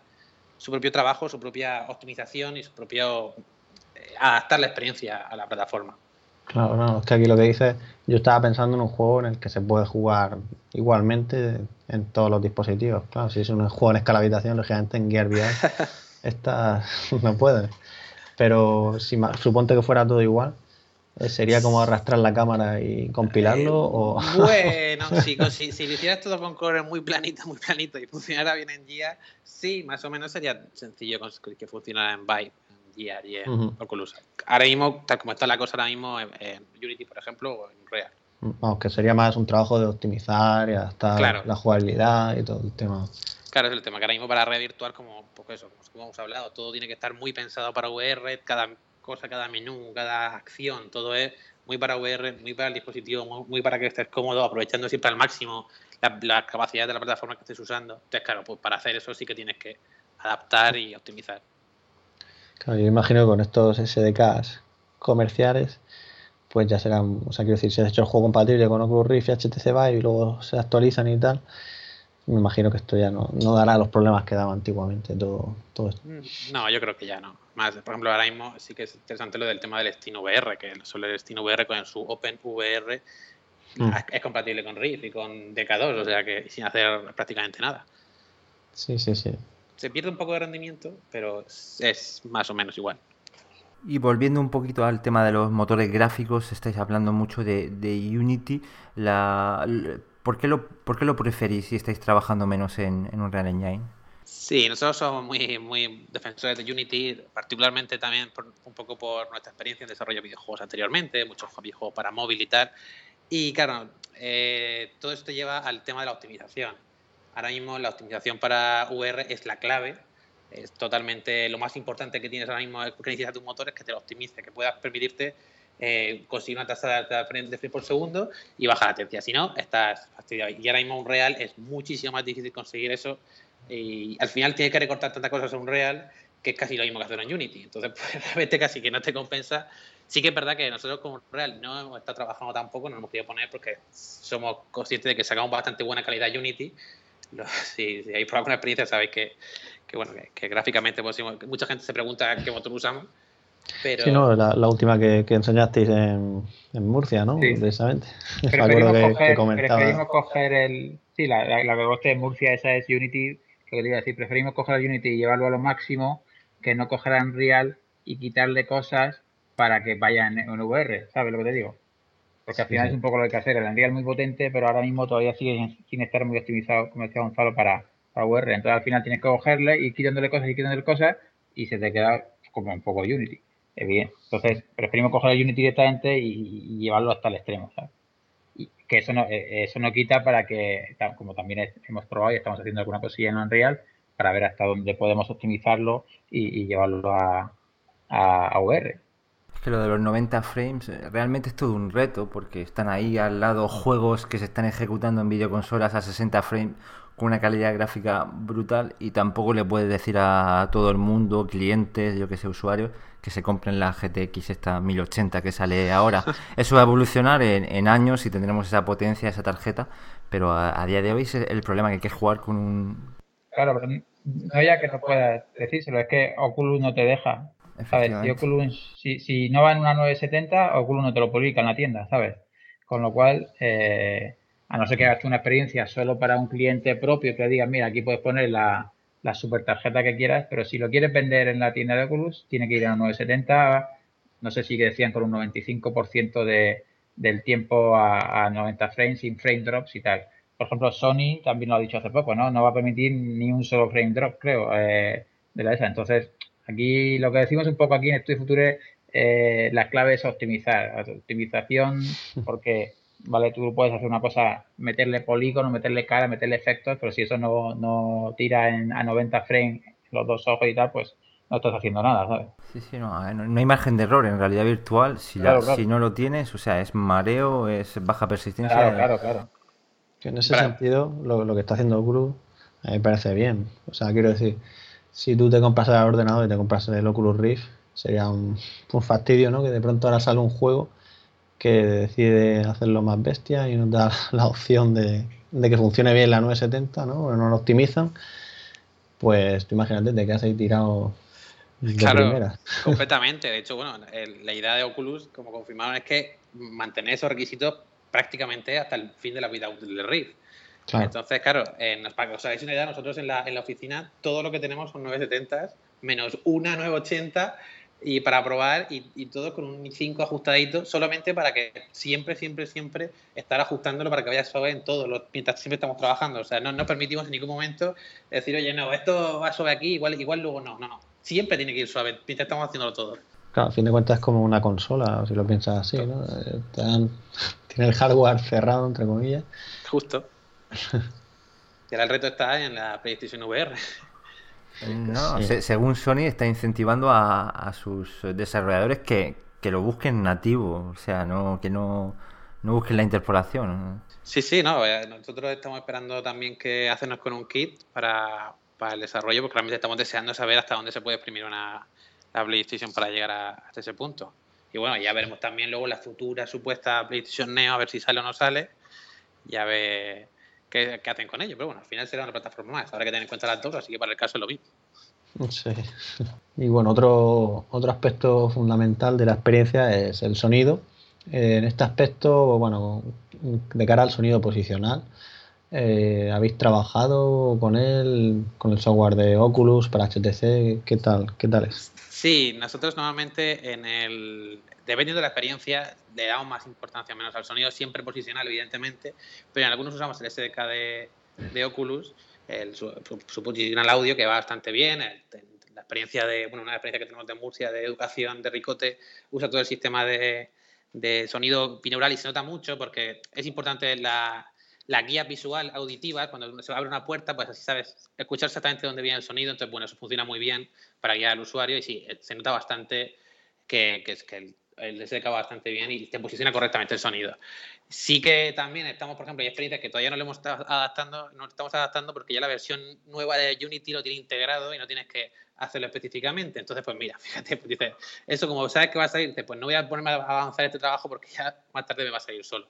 su propio trabajo, su propia optimización y su propio eh, adaptar la experiencia a la plataforma. Claro, no, es que aquí lo que dice, yo estaba pensando en un juego en el que se puede jugar igualmente en todos los dispositivos. Claro, si es un juego en escala habitación, lógicamente en Gear VR esta no puede. Pero si suponte que fuera todo igual, ¿Sería como arrastrar la cámara y compilarlo? o... Bueno, si, si, lo hicieras todo con core muy planito, muy planito y funcionara bien en Gear, sí, más o menos sería sencillo que funcionara en Vive, en Gear y en Oculus. Ahora mismo, tal como está la cosa ahora mismo en, Unity, por ejemplo, o en Real. Vamos, que sería más un trabajo de optimizar y adaptar la jugabilidad y todo el tema. Claro, es el tema, que ahora mismo para red virtual, como, pues eso, como hemos hablado, todo tiene que estar muy pensado para VR, cada cosa, cada menú, cada acción, todo es muy para VR, muy para el dispositivo, muy, para que estés cómodo, aprovechando siempre al máximo la, capacidad de la plataforma que estés usando. Entonces, claro, pues para hacer eso sí que tienes que adaptar y optimizar. Claro, yo imagino que con estos SDKs comerciales, pues ya serán, o sea, quiero decir, si has hecho el juego compatible con Oculus Rift y HTC Vive y luego se actualizan y tal, me imagino que esto ya no, no dará los problemas que daba antiguamente todo, todo esto. Mm, no, yo creo que ya no. Más, por ejemplo, ahora mismo sí que es interesante lo del tema del Steam VR, que solo el Steam VR con su Open VR mm. es compatible con Rift y con DK2, o sea que sin hacer prácticamente nada. Sí, sí, sí. Se pierde un poco de rendimiento, pero es más o menos igual. Y volviendo un poquito al tema de los motores gráficos, estáis hablando mucho de, de Unity. La, ¿Por qué lo, por lo preferís si estáis trabajando menos en, en Unreal Engine? Sí, nosotros somos muy, muy defensores de Unity, particularmente también un poco por nuestra experiencia en desarrollo de videojuegos anteriormente, muchos videojuegos para móvil y tal. Y claro, eh, todo esto lleva al tema de la optimización. Ahora mismo la optimización para VR es la clave, es totalmente lo más importante que tienes ahora mismo que necesitas tu motor es que te lo optimice, que puedas permitirte eh, una tasa de frame por segundo y bajar la latencia. Si no, estás fastidiado. Y ahora mismo un real es muchísimo más difícil conseguir eso. Y al final tienes que recortar tantas cosas en un real que es casi lo mismo que hacer en Unity. Entonces, pues, realmente casi que no te compensa. Sí que es verdad que nosotros como Real no hemos estado trabajando tampoco, no hemos querido poner porque somos conscientes de que sacamos bastante buena calidad Unity. Si, si, hay probado con experiencia sabéis que, que bueno, que, gráficamente pues, mucha gente se pregunta qué motor usamos Pero... Sí, no, la, última que, enseñasteis en, Murcia, ¿no? Sí. Precisamente. Preferimos, coger, preferimos coger el... Sí, la, la, la que de Murcia, esa es Unity, lo que te iba a decir, preferimos coger Unity y llevarlo a lo máximo que no coger a Unreal y quitarle cosas para que vaya en, VR, ¿sabes lo que te digo? Porque al final es un poco lo que hay que hacer. El Unreal es muy potente, pero ahora mismo todavía sigue sin estar muy optimizado, como decía Gonzalo, para, para VR. Entonces al final tienes que cogerle y quitándole cosas y quitándole cosas y se te queda como un poco Unity. Es bien. Entonces preferimos coger el Unity directamente y, llevarlo hasta el extremo, ¿sabes? Y que eso no, eh, eso no quita para que, como también hemos probado y estamos haciendo alguna cosilla en Unreal, para ver hasta dónde podemos optimizarlo y, llevarlo a, a, VR. Es que lo de los 90 frames eh, realmente es todo un reto porque están ahí al lado juegos que se están ejecutando en videoconsolas a 60 frames con una calidad gráfica brutal y tampoco le puedes decir a todo el mundo, clientes, yo que sé, usuarios, que se compren la GTX esta 1080 que sale ahora. Eso va a evolucionar en, años y tendremos esa potencia, esa tarjeta, pero a, día de hoy es el problema que hay que jugar con un... Claro, pero no ya que no puedas decírselo, es que Oculus no te deja. ¿Sabes? Si, Oculus, si, si no va en una 970, Oculus no te lo publica en la tienda, ¿sabes? Con lo cual, eh, a no ser que hagas una experiencia solo para un cliente propio que le digas, mira, aquí puedes poner la, la super tarjeta que quieras, pero si lo quieres vender en la tienda de Oculus, tiene que ir a 970, no sé si decían con un 95% de, del tiempo a, 90 frames, sin frame drops y tal. Por ejemplo, Sony también lo ha dicho hace poco, ¿no? No va a permitir ni un solo frame drop, creo, eh, de la ESA. Entonces, aquí lo que decimos un poco aquí en Estudio Future, eh, la clave es optimizar, optimización, porque ¿vale? Tú puedes hacer una cosa, meterle polígono, meterle cara, meterle efectos, pero si eso no, no tira en, a 90 frames los dos ojos y tal, pues no estás haciendo nada, ¿sabes? Sí, sí, no, no hay margen de error en realidad virtual. Si, si no lo tienes, o sea, es mareo, es baja persistencia. Claro, claro, claro. en ese sentido, lo, lo, que está haciendo Oculus a mí me parece bien. O sea, quiero decir, si tú te compras el ordenador y te compras el Oculus Rift, sería un, un fastidio, ¿no? Que de pronto ahora sale un juego que decide hacerlo más bestia y nos da la opción de, que funcione bien la 970, ¿no? no lo optimizan, pues tú imagínate, te quedas ahí tirado de claro, completamente. De hecho, bueno, la idea de Oculus, como confirmaron, es que mantener esos requisitos prácticamente hasta el fin de la vida útil del Rift. Entonces, claro, para que os hagáis una idea, nosotros en la, en la oficina todo lo que tenemos son 970 menos una 980 y para probar y, todo con un 5 ajustadito, solamente para que siempre, siempre, siempre estar ajustándolo para que vaya suave en todo, los, mientras siempre estamos trabajando. O sea, no nos permitimos en ningún momento decir, oye, no, esto va suave aquí, igual, igual luego no, no, no. Siempre tiene que ir suave mientras estamos haciéndolo todo. Claro, a fin de cuentas es como una consola, si lo piensas así, ¿no? Eh, tiene el hardware cerrado, entre comillas. Justo. y ahora el reto está en la PlayStation VR. No, según Sony está incentivando a, sus desarrolladores que, lo busquen nativo, o sea, no que no, no busquen la interpolación. Sí, sí, no, eh, nosotros estamos esperando también que hacernos con un kit para, el desarrollo, porque realmente estamos deseando saber hasta dónde se puede exprimir una la PlayStation para llegar a, hasta ese punto. Y bueno, ya veremos también luego la futura supuesta PlayStation Neo, a ver si sale o no sale, ya ver qué, hacen con ello. Pero bueno, al final será una plataforma más. Habrá que tener en cuenta las dos, así que para el caso es lo mismo. Sí. Y bueno, otro, otro aspecto fundamental de la experiencia es el sonido. Eh, en este aspecto, bueno, de cara al sonido posicional, eh, ¿habéis trabajado con él, con el software de Oculus para HTC? ¿Qué tal, qué tal es? Sí, nosotros normalmente en el, dependiendo de la experiencia, le damos más importancia menos al sonido, siempre posicional, evidentemente, pero en algunos usamos el SDK de, de Oculus, el, su, posicional audio, que va bastante bien. la experiencia de, bueno, una experiencia que tenemos de Murcia, de educación, de Ricote, usa todo el sistema de, de sonido binaural y se nota mucho porque es importante la, la guía visual auditiva, cuando se abre una puerta, pues así sabes escuchar exactamente dónde viene el sonido, entonces bueno, eso funciona muy bien para guiar al usuario y sí, se nota bastante que, que, que el, el SDK bastante bien y te posiciona correctamente el sonido. Sí que también estamos, por ejemplo, hay experiencias que todavía no le hemos estado adaptando, no estamos adaptando porque ya la versión nueva de Unity lo tiene integrado y no tienes que hacerlo específicamente. Entonces, pues mira, fíjate, pues dices, eso como sabes que va a salir, pues no voy a ponerme a avanzar este trabajo porque ya más tarde me va a salir solo.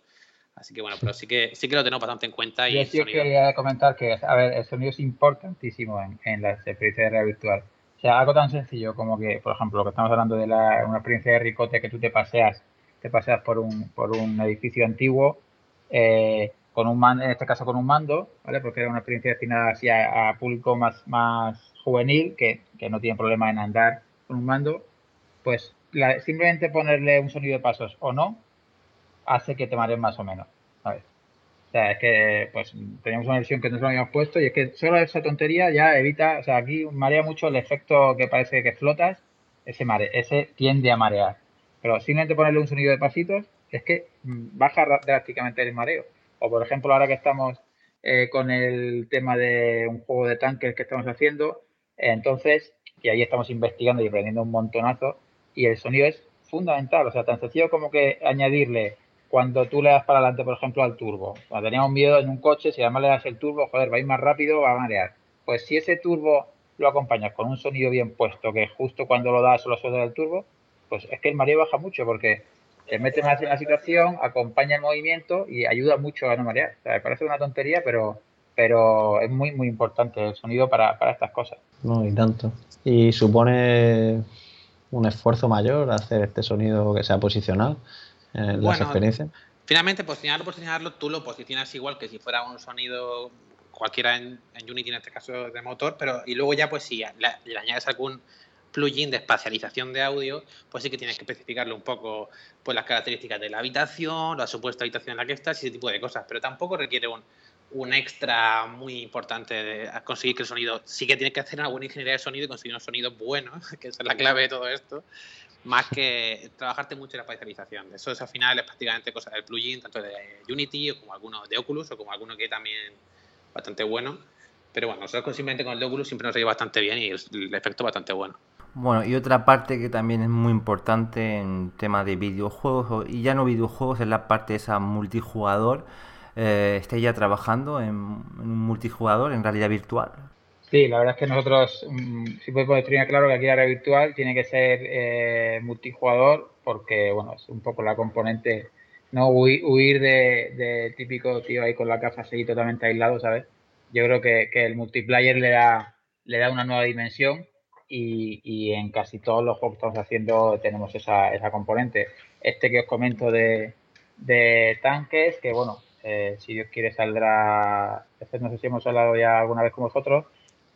Así que bueno, pero sí que sí que lo tenemos bastante en cuenta. Y Yo quería comentar que, a ver, el sonido es importantísimo en, en las experiencias de realidad virtual sea, algo tan sencillo como que, por ejemplo, lo que estamos hablando de la, una experiencia de ricote que tú te paseas, te paseas por un, por un edificio antiguo, eh, con un man, en este caso con un mando, ¿vale? Porque era una experiencia destinada así a, público más, más juvenil, que, que, no tiene problema en andar con un mando, pues simplemente ponerle un sonido de pasos o no, hace que te marees más o menos. O sea, es que pues teníamos una versión que no se lo habíamos puesto y es que solo esa tontería ya evita, o sea, aquí marea mucho el efecto que parece que flotas, ese mare, ese tiende a marear. Pero simplemente ponerle un sonido de pasitos es que baja drásticamente el mareo. O por ejemplo, ahora que estamos eh, con el tema de un juego de tanques que estamos haciendo, entonces, y ahí estamos investigando y aprendiendo un montonazo, y el sonido es fundamental, o sea, tan sencillo como que añadirle cuando tú le das para adelante, por ejemplo, al turbo. Cuando teníamos miedo en un coche, si además le das el turbo, joder, va a ir más rápido, va a marear. Pues si ese turbo lo acompañas con un sonido bien puesto, que justo cuando lo das o lo sueltas del turbo, pues es que el mareo baja mucho porque te mete más en la situación, acompaña el movimiento y ayuda mucho a no marear. Me parece una tontería, pero, pero es muy, muy importante el sonido para, para estas cosas. No, y tanto. Y supone un esfuerzo mayor hacer este sonido que sea las experiencias. Finalmente, posicionarlo, posicionarlo, tú lo posicionas igual que si fuera un sonido cualquiera en, Unity, en este caso de motor, pero y luego ya pues si le, añades algún plugin de espacialización de audio, pues sí que tienes que especificarle un poco pues las características de la habitación, la supuesta habitación en la que estás y ese tipo de cosas, pero tampoco requiere un, un extra muy importante de conseguir que el sonido, sí que tienes que hacer una buena ingeniería de sonido y conseguir un sonido bueno, que es la clave de todo esto, más que trabajarte mucho en la especialización. Eso es al final es prácticamente cosa del plugin, tanto de Unity como alguno de Oculus o como alguno que también bastante bueno. Pero bueno, nosotros simplemente con el de Oculus siempre nos ha bastante bien y el, efecto bastante bueno. Bueno, y otra parte que también es muy importante en tema de videojuegos, y ya no videojuegos, es la parte esa multijugador. Eh, ¿Estáis ya trabajando en un multijugador en realidad virtual? Sí, la verdad es que nosotros, mm, si podemos tener claro que aquí la red virtual tiene que ser eh, multijugador porque, bueno, es un poco la componente, no huir, de, típico tío ahí con la casa así totalmente aislado, ¿sabes? Yo creo que, el multiplayer le da, le da una nueva dimensión y, en casi todos los juegos que estamos haciendo tenemos esa, esa componente. Este que os comento de, de tanques, que bueno, eh, si Dios quiere saldrá, este no sé si hemos hablado ya alguna vez con vosotros,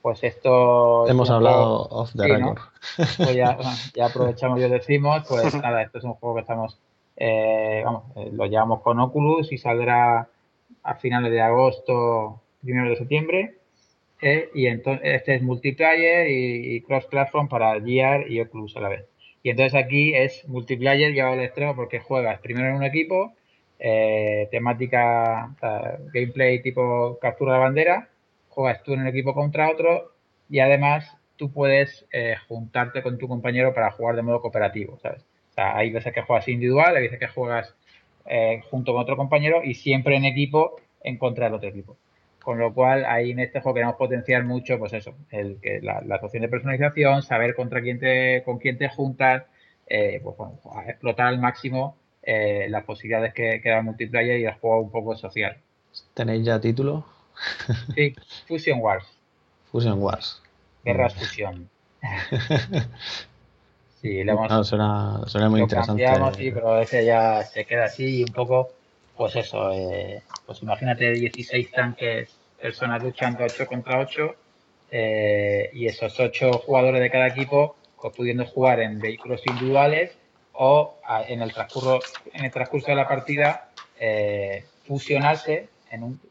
pues esto... Hemos hablado off the record. Pues ya, aprovechamos y os decimos, pues nada, esto es un juego que estamos, eh, vamos, eh, lo llevamos con Oculus y saldrá a finales de agosto, primero de septiembre. Eh, y entonces este es multiplayer y, cross-platform para Gear y Oculus a la vez. Y entonces aquí es multiplayer llevado al extremo porque juegas primero en un equipo, temática, gameplay tipo captura de bandera, juegas tú en el equipo contra otro y además tú puedes eh, juntarte con tu compañero para jugar de modo cooperativo, ¿sabes? O sea, hay veces que juegas individual, hay veces que juegas eh, junto con otro compañero y siempre en equipo en contra del otro equipo. Con lo cual, ahí en este juego queremos potenciar mucho, pues eso, el que la, la opción de personalización, saber contra quién te, con quién te juntas, eh, pues bueno, explotar al máximo las posibilidades que, que da el multiplayer y el juego un poco social. ¿Tenéis ya título? Sí, Fusion Wars. Fusion Wars. Guerras Fusión. sí, le hemos, no, suena, suena, muy interesante. sí, pero ese ya se queda así y un poco, pues eso, eh, pues imagínate 16 tanques, personas luchando 8 contra 8 eh, y esos 8 jugadores de cada equipo pues, pudiendo jugar en vehículos individuales o en el transcurso, en el transcurso de la partida eh, fusionarse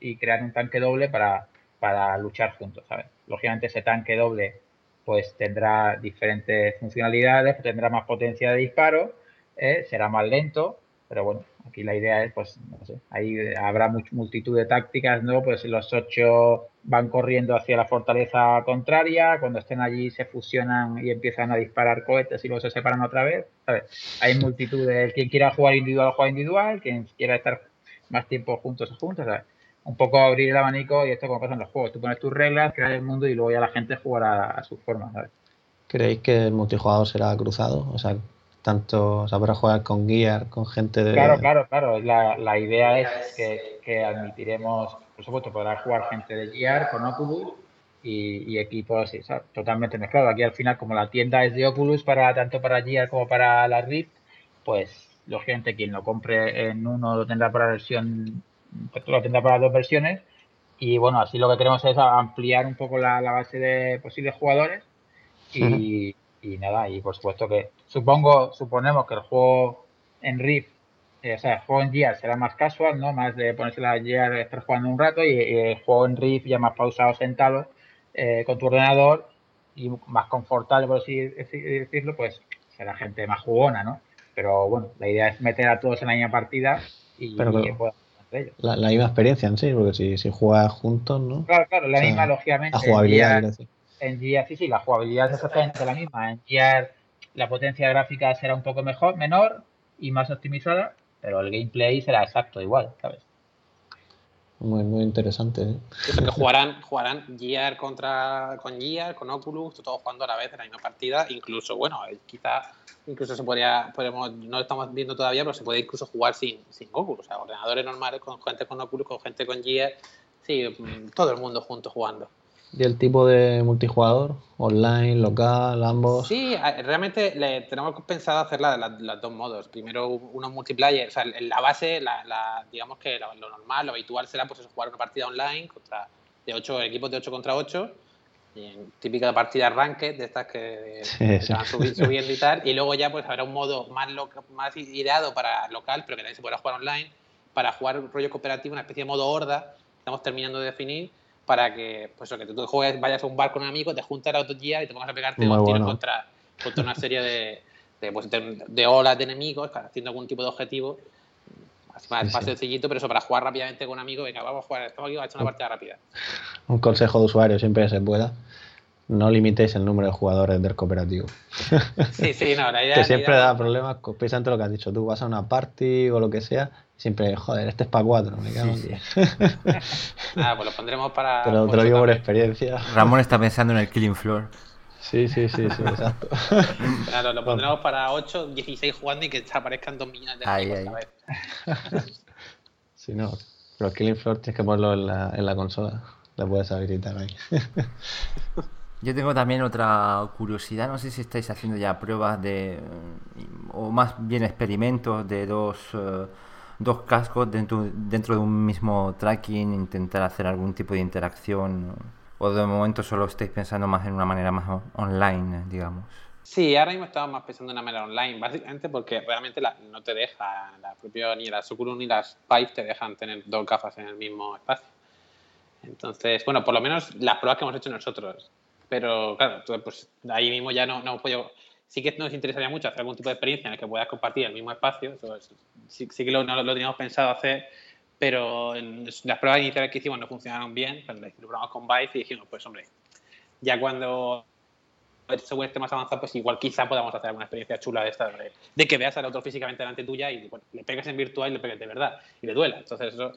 y crear un tanque doble para, para luchar juntos, ¿sabes? Lógicamente ese tanque doble pues tendrá diferentes funcionalidades, tendrá más potencia de disparo, ¿eh? será más lento, pero bueno, aquí la idea es, pues, no sé, ahí habrá multitud de tácticas, ¿no? Pues los ocho van corriendo hacia la fortaleza contraria, cuando estén allí se fusionan y empiezan a disparar cohetes y luego se separan otra vez, ¿sabes? Hay multitud de, quien quiera jugar individual, juega individual, quien quiera estar más tiempo juntos, juntos, ¿sabes? Un poco abrir el abanico y esto como pasa en los juegos. Tú pones tus reglas, creas el mundo y luego ya la gente jugará a su forma, ¿sabes? ¿Creéis que el multijugador será cruzado? O sea, tanto, o sea, para jugar con Gear, con gente de... Claro, claro, claro. La, la idea es que, que, admitiremos, por supuesto, podrá jugar gente de Gear con Oculus y, equipos totalmente mezclados. Aquí al final, como la tienda es de Oculus para tanto para Gear como para la Rift, pues lógicamente quien lo compre en uno lo tendrá para la versión, lo tendrá para las dos versiones. Y bueno, así lo que queremos es ampliar un poco la, base de posibles jugadores. Y, y, nada, y por supuesto que supongo, suponemos que el juego en Rift, eh, o sea, el juego en Gear será más casual, ¿no? Más de ponerse la Gear, estar jugando un rato y, y el juego en Rift ya más pausado, sentado eh, con tu ordenador y más confortable, por así decirlo, pues será gente más jugona, ¿no? Pero bueno, la idea es meter a todos en la misma partida y, Pero, La, misma experiencia en sí, porque si, si juegas juntos, ¿no? Claro, claro, la misma, lógicamente. La jugabilidad, en Gear, sí, sí, la jugabilidad es exactamente la misma. En Gear la potencia gráfica será un poco mejor, menor y más optimizada, pero el gameplay será exacto igual, ¿sabes? Muy, muy interesante. ¿eh? que jugarán, jugarán Gear contra, con Gear, con Oculus, todos jugando a la vez en la misma partida. Incluso, bueno, eh, quizá incluso se podría, podemos, no lo estamos viendo todavía, pero se puede incluso jugar sin, sin Oculus. O sea, ordenadores normales con gente con Oculus, con gente con Gear. Sí, mm, todo el mundo junto jugando. ¿Y el tipo de multijugador? ¿Online, local, ambos? Sí, realmente le, tenemos pensado hacer la, los dos modos. Primero uno multiplayer, o sea, la base, la, digamos que lo, normal, lo habitual será pues jugar una partida online contra de ocho equipos de 8 contra 8, típica partida ranked de estas que, se van subiendo y tal, y luego ya pues habrá un modo más, más ideado para local, pero que también se podrá jugar online, para jugar un rollo cooperativo, una especie de modo horda, estamos terminando de definir, para que, pues, que tú juegues, vayas a un bar con un amigo, te juntas a otro día y te pongas a pegarte dos tiros contra, contra una serie de, de, pues, de, olas de enemigos, haciendo algún tipo de objetivo. Más, más sencillito, pero eso para jugar rápidamente con un amigo, venga, vamos a jugar, estamos aquí, vamos a echar una partida rápida. Un consejo de usuario siempre que se pueda no limitéis el número de jugadores del cooperativo. Sí, sí, no, la idea Que siempre da problemas, precisamente lo que has dicho tú, vas a una party o lo que sea, siempre, joder, este es para cuatro, me cago en Ah, pues lo pondremos para. Pero te lo digo por experiencia. Ramón está pensando en el Killing Floor. Sí, sí, sí, sí, exacto. Claro, lo pondremos para 8, 16 jugando y que aparezcan 2 millones de ahí, ahí. Sí, no. Pero Killing Floor tienes que ponerlo en la, en la consola. La puedes habilitar ahí. Yo tengo también otra curiosidad, no sé si estáis haciendo ya pruebas de, o más bien experimentos de dos, eh, dos cascos dentro, dentro de un mismo tracking, intentar hacer algún tipo de interacción, o de momento solo estáis pensando más en una manera más online, digamos. Sí, ahora mismo estamos más pensando en una manera online, básicamente porque realmente no te deja, la propia, ni la Oculus ni las Vive te dejan tener dos gafas en el mismo espacio. Entonces, bueno, por lo menos las pruebas que hemos hecho nosotros pero claro, pues ahí mismo ya no, no puedo. Sí que nos interesaría mucho hacer algún tipo de experiencia en el que puedas compartir el mismo espacio. sí, que lo, no, lo teníamos pensado hacer, pero en las pruebas iniciales que hicimos no funcionaron bien. Cuando lo probamos con Vive y dijimos, pues hombre, ya cuando el software esté más avanzado, pues igual quizá podamos hacer alguna experiencia chula de esta, de, que veas al otro físicamente delante tuya y bueno, le pegues en virtual y le pegues de verdad y le duela. Entonces eso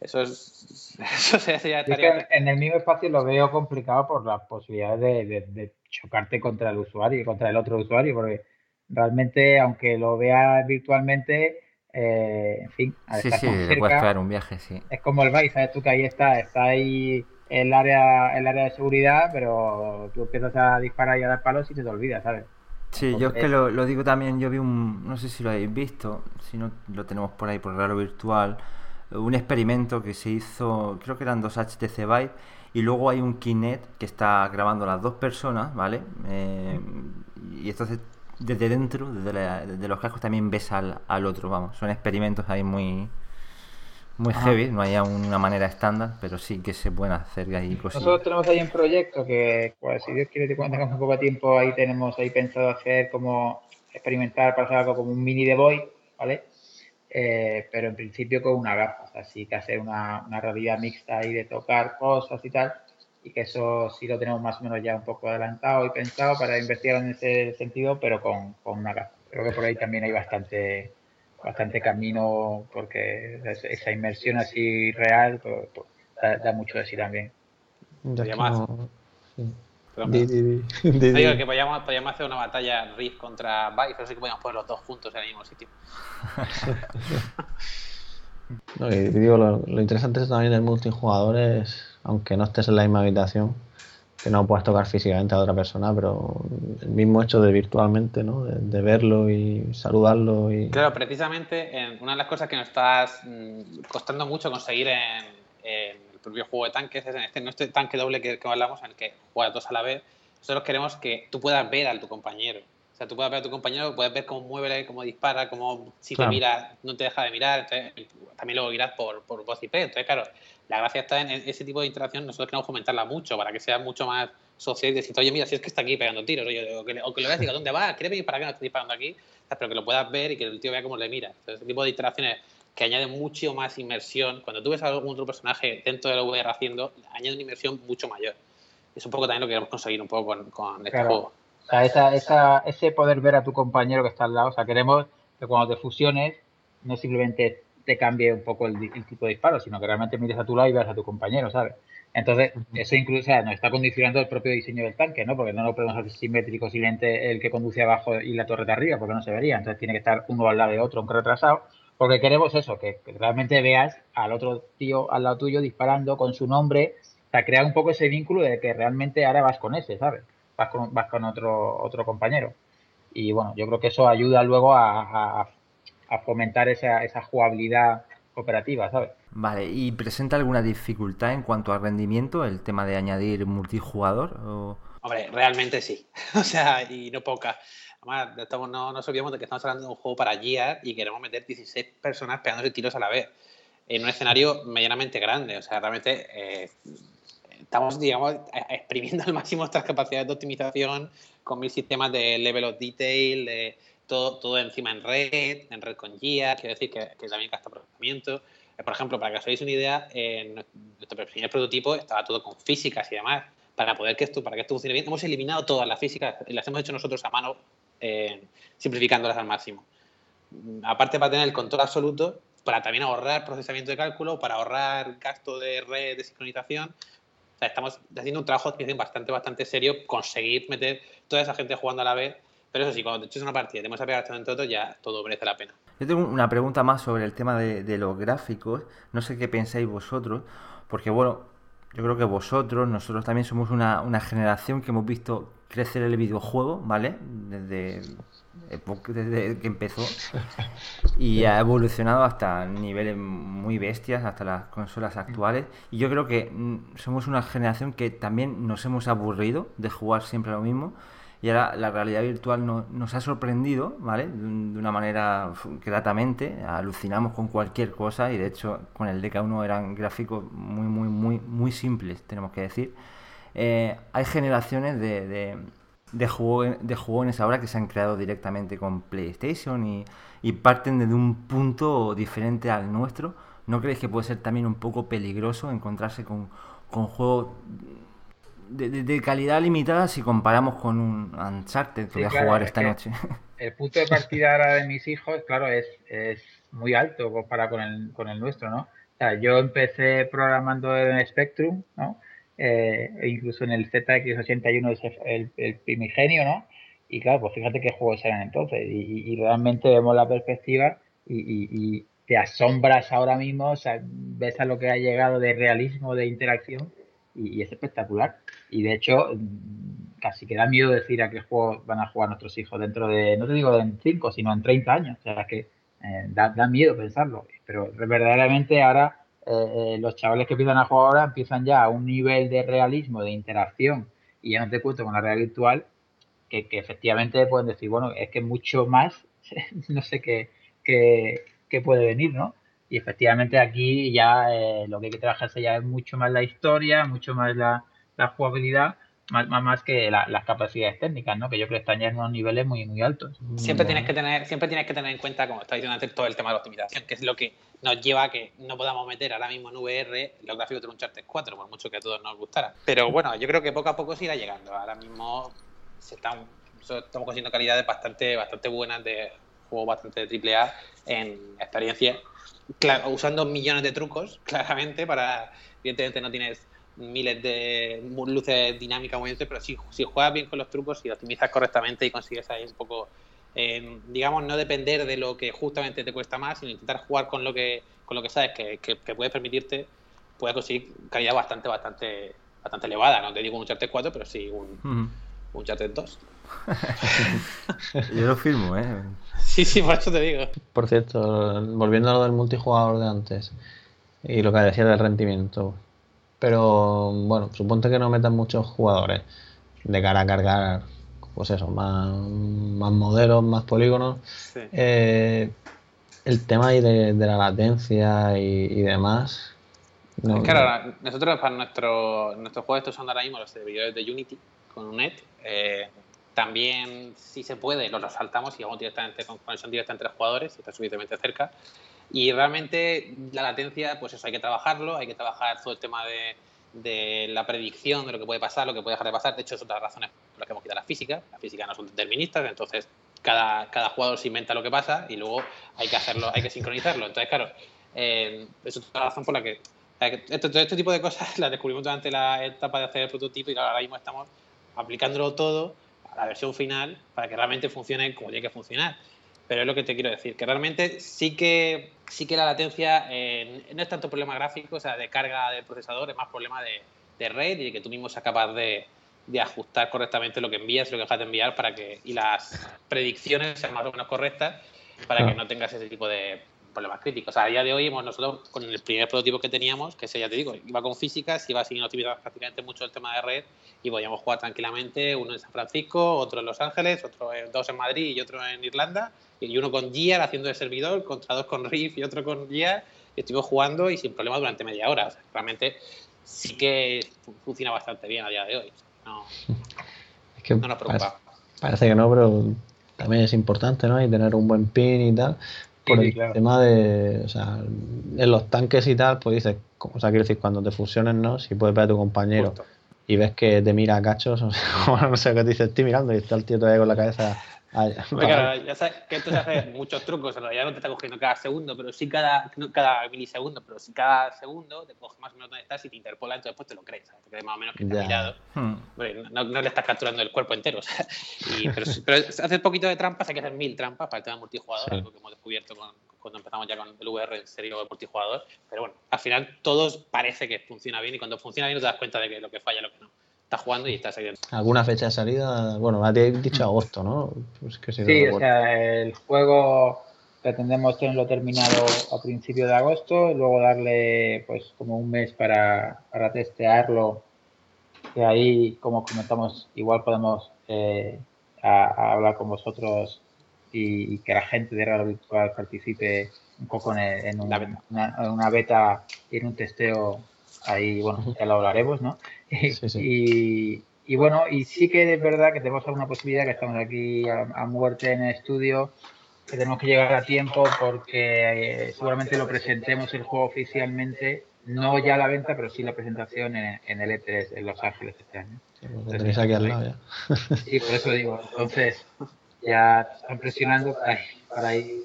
eso es. Eso sería en el mismo espacio lo veo complicado por las posibilidades de, chocarte contra el usuario y contra el otro usuario, porque realmente, aunque lo veas virtualmente, eh, en fin, sí, sí, cerca, un viaje, sí. Es como el Vice, sabes tú que ahí está, está ahí el área, el área de seguridad, pero tú empiezas a disparar y a dar palos y se te olvida, ¿sabes? Sí, yo es que lo, lo, digo también, yo vi un, no sé si lo habéis visto, si no lo tenemos por ahí por raro virtual, un experimento que se hizo, creo que eran dos HTC Vive, y luego hay un Kinect que está grabando las dos personas, ¿vale? Eh, y entonces desde dentro, desde, los cascos también ves al, al, otro, vamos. Son experimentos ahí muy muy heavy, no hay una manera estándar, pero sí que se pueden hacer ahí cosas. Nosotros tenemos ahí un proyecto que, pues, si Dios quiere, te cuenta con un poco de tiempo, ahí tenemos ahí pensado hacer como experimentar para hacer algo como un mini de Boy, ¿vale? Eh, pero en principio con una gafa, así que hacer una, una, realidad mixta ahí de tocar cosas y tal, y que eso sí lo tenemos más o menos ya un poco adelantado y pensado para investigar en ese sentido, pero con, con una gafa. Creo que por ahí también hay bastante bastante camino porque esa inmersión así real pues, pues, da, mucho de sí también. Digo que podíamos, hacer una batalla Rift contra Vice, pero sí que podíamos poner los dos juntos en el mismo sitio. no, digo, lo, interesante también del multijugador es, aunque no estés en la misma habitación, que no puedas tocar físicamente a otra persona, pero el mismo hecho de virtualmente, ¿no? De, verlo y saludarlo. Y... Claro, precisamente una de las cosas que nos está mm, costando mucho conseguir en, el propio juego de tanques es en este, en este tanque doble que, que hablamos, en el que juegas dos a la vez, nosotros queremos que tú puedas ver a tu compañero. O sea, tú puedes ver a tu compañero, puedes ver cómo mueve, cómo dispara, cómo si te mira, no te deja de mirar. también luego irás por, por voz IP. Entonces, claro, la gracia está en ese tipo de interacción, nosotros queremos fomentarla mucho para que sea mucho más social y decir, oye, mira, si es que está aquí pegando tiros, o, que, o que lo veas y diga, ¿dónde va? ¿Quiere venir para qué no está disparando aquí? Pero que lo puedas ver y que el tío vea cómo le mira. ese tipo de interacciones que añaden mucho más inmersión. Cuando tú ves a algún otro personaje dentro del VR haciendo, añade una inmersión mucho mayor. Es un poco también lo que queremos conseguir un poco con, este juego. O sea, esa, esa, ese poder ver a tu compañero que está al lado, o sea, queremos que cuando te fusiones, no simplemente te cambie un poco el, tipo de disparo, sino que realmente mires a tu lado y veas a tu compañero, ¿sabes? Entonces, eso incluso o sea, nos está condicionando el propio diseño del tanque, ¿no? Porque no lo podemos hacer simétrico, silente el que conduce abajo y la torre de arriba, porque no se vería. Entonces tiene que estar uno al lado de otro, aunque retrasado, porque queremos eso, que, realmente veas al otro tío al lado tuyo disparando con su nombre, o sea, crear un poco ese vínculo de que realmente ahora vas con ese, ¿sabes? Vas con, vas con otro, otro compañero. Y bueno, yo creo que eso ayuda luego a a fomentar esa, esa jugabilidad cooperativa, ¿sabes? Vale, ¿y presenta alguna dificultad en cuanto al rendimiento el tema de añadir multijugador? Hombre, realmente sí. o sea, y no poca. Además, estamos, no nos olvidemos de que estamos hablando de un juego para Gear y queremos meter 16 personas pegándose tiros a la vez en un escenario medianamente grande. O sea, realmente eh, estamos, digamos, exprimiendo al máximo nuestras capacidades de optimización con mil sistemas de level of detail, de todo, todo encima en red, en red con guía, quiero decir que, que también gasta procesamiento. Eh, por ejemplo, para que os hagáis una idea, en nuestro primer prototipo estaba todo con físicas y demás. Para poder que esto, para que esto funcione bien, hemos eliminado todas las físicas y las hemos hecho nosotros a mano, eh, simplificándolas al máximo. Aparte, para tener el control absoluto, para también ahorrar procesamiento de cálculo, para ahorrar gasto de red de sincronización. O sea, estamos haciendo un trabajo bastante, bastante serio, conseguir meter toda esa gente jugando a la vez pero eso sí, cuando te echas una partida y te vas a pegar todo todo, ya todo merece la pena. Yo tengo una pregunta más sobre el tema de, los gráficos. No sé qué pensáis vosotros, porque bueno, yo creo que vosotros, nosotros también somos una, generación que hemos visto crecer el videojuego, ¿vale? Desde, desde que empezó y ha evolucionado hasta niveles muy bestias, hasta las consolas actuales. Y yo creo que mm, somos una generación que también nos hemos aburrido de jugar siempre lo mismo y ahora la realidad virtual nos ha sorprendido, ¿vale? De, una manera gratamente, alucinamos con cualquier cosa y de hecho con el DK1 eran gráficos muy, muy, muy, muy simples, tenemos que decir. Eh, hay generaciones de, de, de, de jugones ahora que se han creado directamente con PlayStation y, y parten desde un punto diferente al nuestro. ¿No creéis que puede ser también un poco peligroso encontrarse con, con juegos de, calidad limitada si comparamos con un Uncharted que voy a jugar esta noche. El punto de partida ahora de mis hijos, claro, es, es muy alto comparado con el, con el nuestro, ¿no? O sea, yo empecé programando en Spectrum, ¿no? Eh, e incluso en el ZX81 es el, el, primigenio, ¿no? Y claro, pues fíjate qué juegos eran entonces. Y, realmente vemos la perspectiva y, y, te asombras ahora mismo, o sea, ves a lo que ha llegado de realismo, de interacción y, es espectacular. Y de hecho, casi que da miedo decir a qué juego van a jugar nuestros hijos dentro de, no te digo en 5, sino en 30 años. O sea, que eh, da, miedo pensarlo. Pero verdaderamente ahora eh, eh, los chavales que empiezan a jugar ahora empiezan ya a un nivel de realismo, de interacción, y ya no te cuento con la realidad virtual, que, efectivamente pueden decir, bueno, es que mucho más, no sé qué, qué puede venir, ¿no? Y efectivamente aquí ya eh, lo que hay que trabajarse ya es mucho más la historia, mucho más la, jugabilidad, más, más, que las capacidades técnicas, ¿no? Que yo creo que están ya en unos niveles muy, muy altos. Siempre tienes que tener, siempre tienes que tener en cuenta, como está diciendo antes, todo el tema de la optimización, que es lo que nos lleva a que no podamos meter ahora mismo en VR los gráficos de un Uncharted 4, por mucho que a todos nos gustara. Pero bueno, yo creo que poco a poco se irá llegando. Ahora mismo se están, estamos consiguiendo calidades bastante, bastante buenas de juegos bastante de AAA en experiencia usando millones de trucos, claramente, para, evidentemente no tienes miles de luces dinámicas, pero si, si juegas bien con los trucos, si optimizas correctamente y consigues ahí un poco, eh, digamos, no depender de lo que justamente te cuesta más, sino intentar jugar con lo que, con lo que sabes que, que, puedes permitirte, puedes conseguir calidad bastante, bastante bastante elevada. No te digo un Uncharted 4, pero sí un Uncharted 2. Yo lo firmo, ¿eh? Sí, sí, por eso te digo. Por cierto, volviendo a lo del multijugador de antes y lo que decía del rendimiento. Pero bueno, suponte que no metan muchos jugadores de cara a cargar, pues eso, más, más modelos, más polígonos. Eh, el tema ahí de, la latencia y, demás. No, claro, nosotros para nuestro, nuestros juegos estos son ahora mismo los servidores de Unity con UNET. Eh, también, si se puede, los resaltamos y vamos directamente con conexión directa entre jugadores, si está suficientemente cerca. Y realmente la latencia, pues eso, hay que trabajarlo, hay que trabajar todo el tema de, de la predicción de lo que puede pasar, lo que puede dejar de pasar. De hecho, es otra de las razones por las que hemos quitado la física. La física no son deterministas, entonces cada, cada jugador se inventa lo que pasa y luego hay que hacerlo, hay que sincronizarlo. Entonces, claro, eh, es otra razón por la que este, todo este tipo de cosas las descubrimos durante la etapa de hacer el prototipo y ahora mismo estamos aplicándolo todo la versión final para que realmente funcione como tiene que funcionar. Pero es lo que te quiero decir, que realmente sí que, sí que la latencia eh, no es tanto problema gráfico, o sea, de carga del procesador, es más problema de, de red y de que tú mismo seas capaz de, de, ajustar correctamente lo que envías y lo que dejas de enviar para que y las predicciones sean más o menos correctas para que no tengas ese tipo de, problemas críticos. a día de hoy hemos nosotros, con el primer prototipo que teníamos, que ese ya te digo, iba con físicas, iba sin optimizar prácticamente mucho el tema de red y podíamos jugar tranquilamente, uno en San Francisco, otro en Los Ángeles, otro en, dos en Madrid y otro en Irlanda, y uno con Gear haciendo de servidor, contra dos con Riff y otro con Gear, y estuvimos jugando y sin problema durante media hora. realmente sí que funciona bastante bien a día de hoy. No, es que no nos preocupa. Parece, que no, pero también es importante, ¿no? Y tener un buen pin y tal por el tema de, o sea, en los tanques y tal, pues dices, o sea, quiero decir, cuando te fusiones, ¿no? Si puedes ver a tu compañero y ves que te mira a cachos, o sea, no sé qué te dice, estoy mirando y está el tío todavía con la cabeza ya sabes que esto se hace muchos trucos, en realidad no te está cogiendo cada segundo, pero sí cada, cada milisegundo, pero sí cada segundo te coge más o menos donde estás y te interpola, entonces después te lo crees, te crees más o menos que ha mirado. Hmm. no, no, le estás capturando el cuerpo entero, y, pero, pero hacer poquito de trampas, hay que hacer mil trampas para el tema multijugador, algo que hemos descubierto cuando empezamos ya con el VR en serio multijugador, pero bueno, al final todos parece que funciona bien y cuando funciona bien no te das cuenta de que lo que falla y lo que no estás jugando y estás saliendo. ¿Alguna fecha de salida? Bueno, me habéis dicho agosto, ¿no? Pues sí, o sea, el juego pretendemos tenerlo terminado a principio de agosto, y luego darle pues como un mes para, para testearlo, que ahí, como comentamos, igual podemos eh, hablar con vosotros y, que la gente de Real Virtual participe un poco en, una, una, beta y en un testeo ahí, bueno, ya lo hablaremos, ¿no? Y, bueno, y sí que es verdad que tenemos alguna posibilidad, que estamos aquí a, muerte en el estudio, que tenemos que llegar a tiempo porque eh, seguramente lo presentemos el juego oficialmente, no ya a la venta, pero sí la presentación en, el E3 en Los Ángeles este año. tenéis aquí al lado ya. Sí, por eso digo, entonces ya están presionando para ir,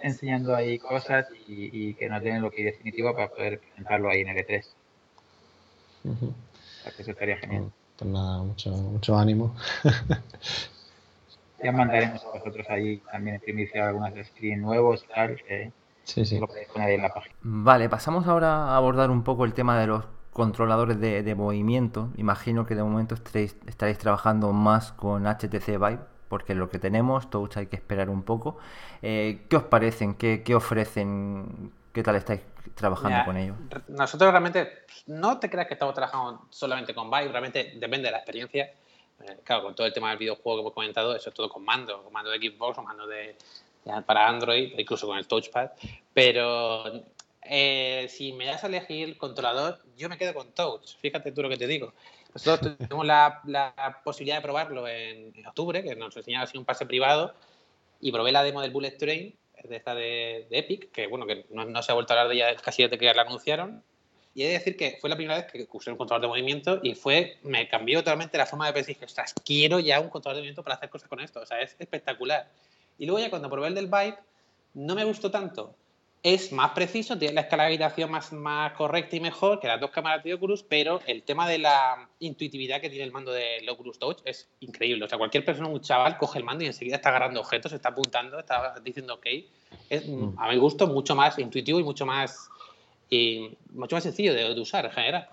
enseñando ahí cosas y, que no tienen lo que ir definitivo para poder presentarlo ahí en el E3 eso estaría genial. Pues nada, mucho, mucho ánimo. ya mandaremos a vosotros ahí también en primicia algunas screens nuevos tal, que sí, sí. lo podéis poner ahí en la página. Vale, pasamos ahora a abordar un poco el tema de los controladores de, movimiento. Imagino que de momento estaréis, estaréis, trabajando más con HTC Vive, porque lo que tenemos, Touch hay que esperar un poco. Eh, ¿Qué os parecen? ¿Qué, ¿Qué, ofrecen? ¿Qué tal estáis trabajando con ellos? Nosotros realmente, no te creas que estamos trabajando solamente con Vive, realmente depende de la experiencia. Eh, claro, con todo el tema del videojuego que hemos comentado, eso es todo con mando, con mando de Xbox o mando de, para Android, incluso con el touchpad. Pero eh, si me das a elegir el controlador, yo me quedo con Touch. Fíjate tú lo que te digo. Nosotros tuvimos la, la, posibilidad de probarlo en, octubre, que nos enseñaba así un pase privado, y probé la demo del Bullet Train de esta de, Epic, que bueno, que no, se ha vuelto a hablar de ella casi desde que la anunciaron. Y he de decir que fue la primera vez que usé un controlador de movimiento y fue, me cambió totalmente la forma de pensar. Dije, ostras, quiero ya un controlador de movimiento para hacer cosas con esto. O sea, es espectacular. Y luego ya cuando probé el del Vibe, no me gustó tanto es más preciso, tiene la escala de habitación más, más correcta y mejor que las dos cámaras de Oculus, pero el tema de la intuitividad que tiene el mando del Oculus Touch es increíble. O sea, cualquier persona, un chaval, coge el mando y enseguida está agarrando objetos, está apuntando, está diciendo ok. Es, mm. a mi gusto, mucho más intuitivo y mucho más, y mucho más sencillo de, usar en general.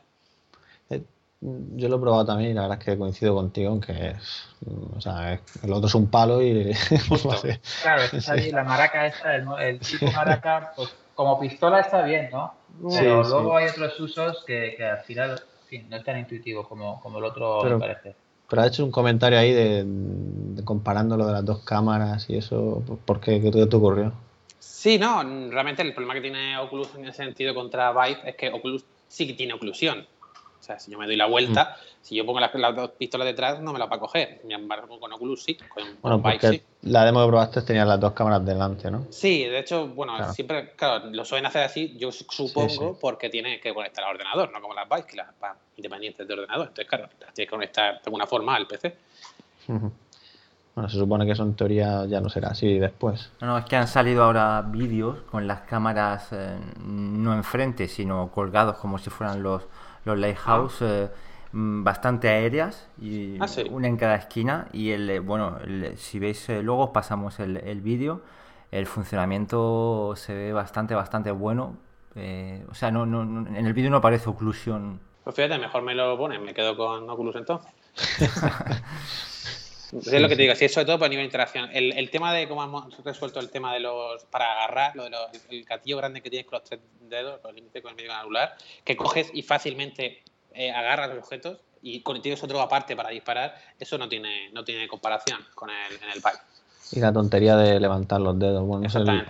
Eh, yo lo he probado también y la verdad es que coincido contigo en que es, o sea, el otro es un palo y claro, es ahí, la maraca esta, el, tipo maraca, pues como pistola está bien, ¿no? Pero luego hay otros usos que, al final no es tan intuitivo como, como el otro me parece. Pero ha hecho un comentario ahí de, comparando lo de las dos cámaras y eso, ¿por qué? ¿Qué te, te ocurrió? Sí, no, realmente el problema que tiene Oculus en ese sentido contra Vive es que Oculus sí que tiene oclusión. O sea, si yo me doy la vuelta, mm. si yo pongo las, dos pistolas detrás, no me la va a coger. Sin embargo, con Oculus sí, con, bueno, porque sí. La demo que probaste tenía las dos cámaras delante, ¿no? Sí, de hecho, bueno, siempre, claro, lo suelen hacer así, yo supongo, porque tiene que conectar al ordenador, no como las Vive, que las van independientes de ordenador. Entonces, claro, las tienes que conectar de alguna forma al PC. Bueno, se supone que eso en teoría ya no será así después. No, no, es que han salido ahora vídeos con las cámaras eh, no enfrente, sino colgados como si fueran los los Lighthouse eh, mm, bastante aéreas y ah, una en cada esquina y el eh, bueno si veis eh, luego pasamos el, el vídeo. El funcionamiento se ve bastante bastante bueno. O sea no, no, en el vídeo no aparece oclusión pues fíjate mejor me lo ponen me quedo con Oculus entonces es lo que te digo, sí, sobre todo por nivel de interacción. El, el, tema de cómo hemos resuelto el tema de los. para agarrar, lo de los, el gatillo grande que tienes con los tres dedos, los límites con el medio anular, que coges y fácilmente eh, agarras los objetos y tienes otro aparte para disparar, eso no tiene, no tiene comparación con el, en el Vive. Y la tontería de levantar los dedos. Bueno,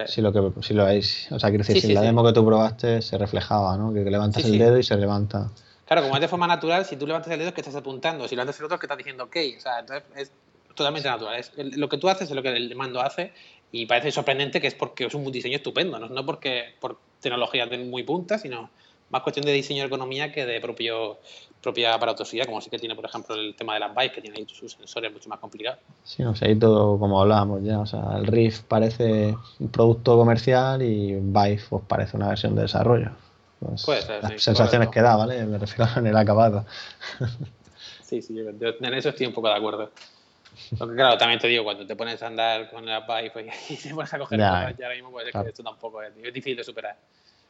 si lo que si lo veis. O sea, quiero decir, si la demo que tú probaste se reflejaba, ¿no? Que, levantas el dedo y se levanta. Claro, como es de forma natural, si tú levantas el dedo es que estás apuntando, si levantas el otro es que estás diciendo ok. O sea, entonces es totalmente natural. Es, lo que tú haces es lo que el mando hace y parece sorprendente que es porque es un diseño estupendo, no, no porque por tecnología muy punta, sino más cuestión de diseño de economía que de propio propia aparatosidad, como sí que tiene, por ejemplo, el tema de las bikes, que tiene ahí sus sensores mucho más complicados. Sí, o sea, ahí todo como hablábamos ya, o sea, el Rift parece un producto comercial y Vive pues parece una versión de desarrollo. Pues, Puede ser, las sensaciones que da, ¿vale? Me refiero en el acabado. sí, sí, en eso estoy un poco de acuerdo. Porque claro, también te digo, cuando te pones a andar con la Vive y te pones a coger ya, cosas, ya ahora mismo puede ser que esto tampoco es, es difícil de superar.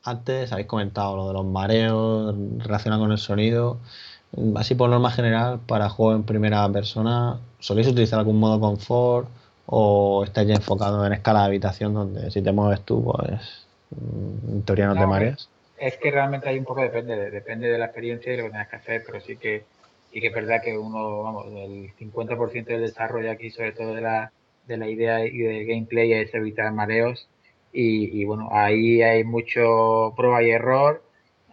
Antes habéis comentado lo de los mareos relacionado con el sonido. Así por norma general, para juegos en primera persona, ¿soléis utilizar algún modo confort o estáis ya enfocado en escala de habitación donde si te mueves tú, pues en teoría no, te mareas? Es que realmente hay un poco depende, depende de la experiencia y lo que tengas que hacer, pero sí que y que es verdad que uno, vamos, el 50% del desarrollo aquí, sobre todo de la, de la idea y del gameplay, es evitar mareos. Y, bueno, ahí hay mucho prueba y error.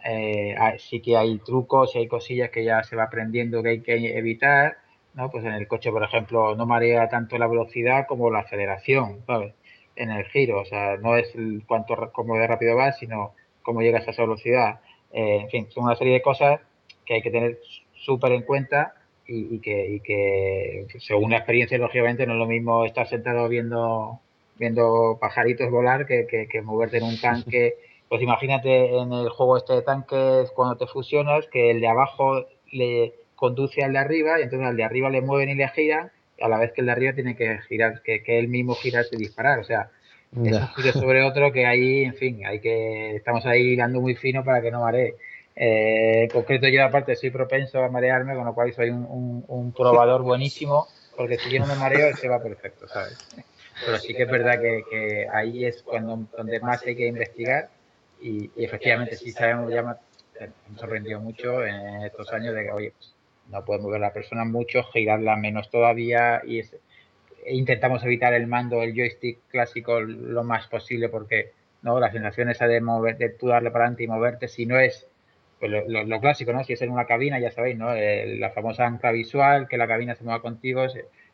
Eh, sí que hay trucos y hay cosillas que ya se va aprendiendo que hay que evitar. ¿no? Pues en el coche, por ejemplo, no marea tanto la velocidad como la aceleración, ¿sabes? En el giro, o sea, no es cuánto cómo de rápido vas, sino cómo llegas a esa velocidad. Eh, en fin, son una serie de cosas que hay que tener súper en cuenta y, que, y, que, según la experiencia, lógicamente, no es lo mismo estar sentado viendo, viendo pajaritos volar que, que, moverte en un tanque. Pues imagínate en el juego este de tanques, cuando te fusionas, que el de abajo le conduce al de arriba y entonces al de arriba le mueven y le giran, a la vez que el de arriba tiene que girar, que, que él mismo girarse y disparar. O sea, es sobre otro que ahí, en fin, hay que estamos ahí dando muy fino para que no maree. Eh, en concreto yo aparte soy propenso a marearme, con lo cual soy un, probador buenísimo, porque si yo no me mareo se va perfecto, ¿sabes? Pero sí que es verdad que, ahí es cuando donde más hay que investigar y, efectivamente sí sabemos, ya me, hemos sorprendido mucho en estos años de que, oye, pues, no podemos ver a la persona mucho, girarla menos todavía y e intentamos evitar el mando, el joystick clásico lo más posible porque no la sensación esa de mover, de tú darle para adelante y moverte, si no es pues lo, clásico, ¿no? Si es en una cabina, ya sabéis, ¿no? la famosa ancla visual, que la cabina se mueva contigo.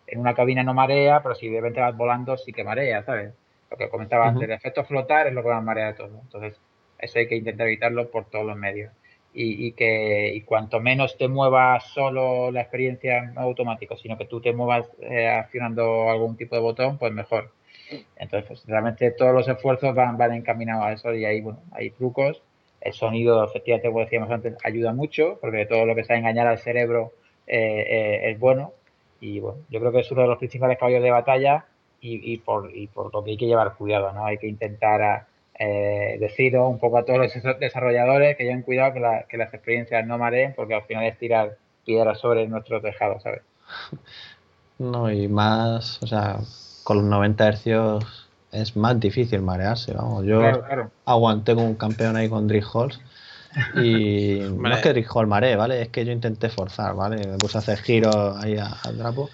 En una cabina no marea, pero si de repente vas volando sí que marea, ¿sabes? Lo que comentaba antes, el efecto flotar es lo que más marea todo. Entonces, eso hay que intentar evitarlo por todos los medios. Y, que y cuanto menos te muevas solo la experiencia no automático, sino que tú te muevas eh, accionando algún tipo de botón, pues mejor. Entonces, pues, realmente todos los esfuerzos van, van encaminados a eso y ahí, bueno, hay trucos el sonido, efectivamente, como decíamos antes, ayuda mucho, porque todo lo que sea engañar al cerebro eh, eh, es bueno. Y bueno, yo creo que es uno de los principales caballos de batalla y, por, y por lo que hay que llevar cuidado, ¿no? Hay que intentar eh, decir un poco a todos los desarrolladores que lleven cuidado que, las experiencias no mareen, porque al final es tirar piedras sobre nuestro tejado, ¿sabes? No, y más, o sea, con los 90 hercios es más difícil marearse, vamos. Yo aguanté con un campeón ahí con Drill Halls y no es que Drill Hall maree, ¿vale? Es que yo intenté forzar, ¿vale? Me puse a hacer giros ahí al drapo.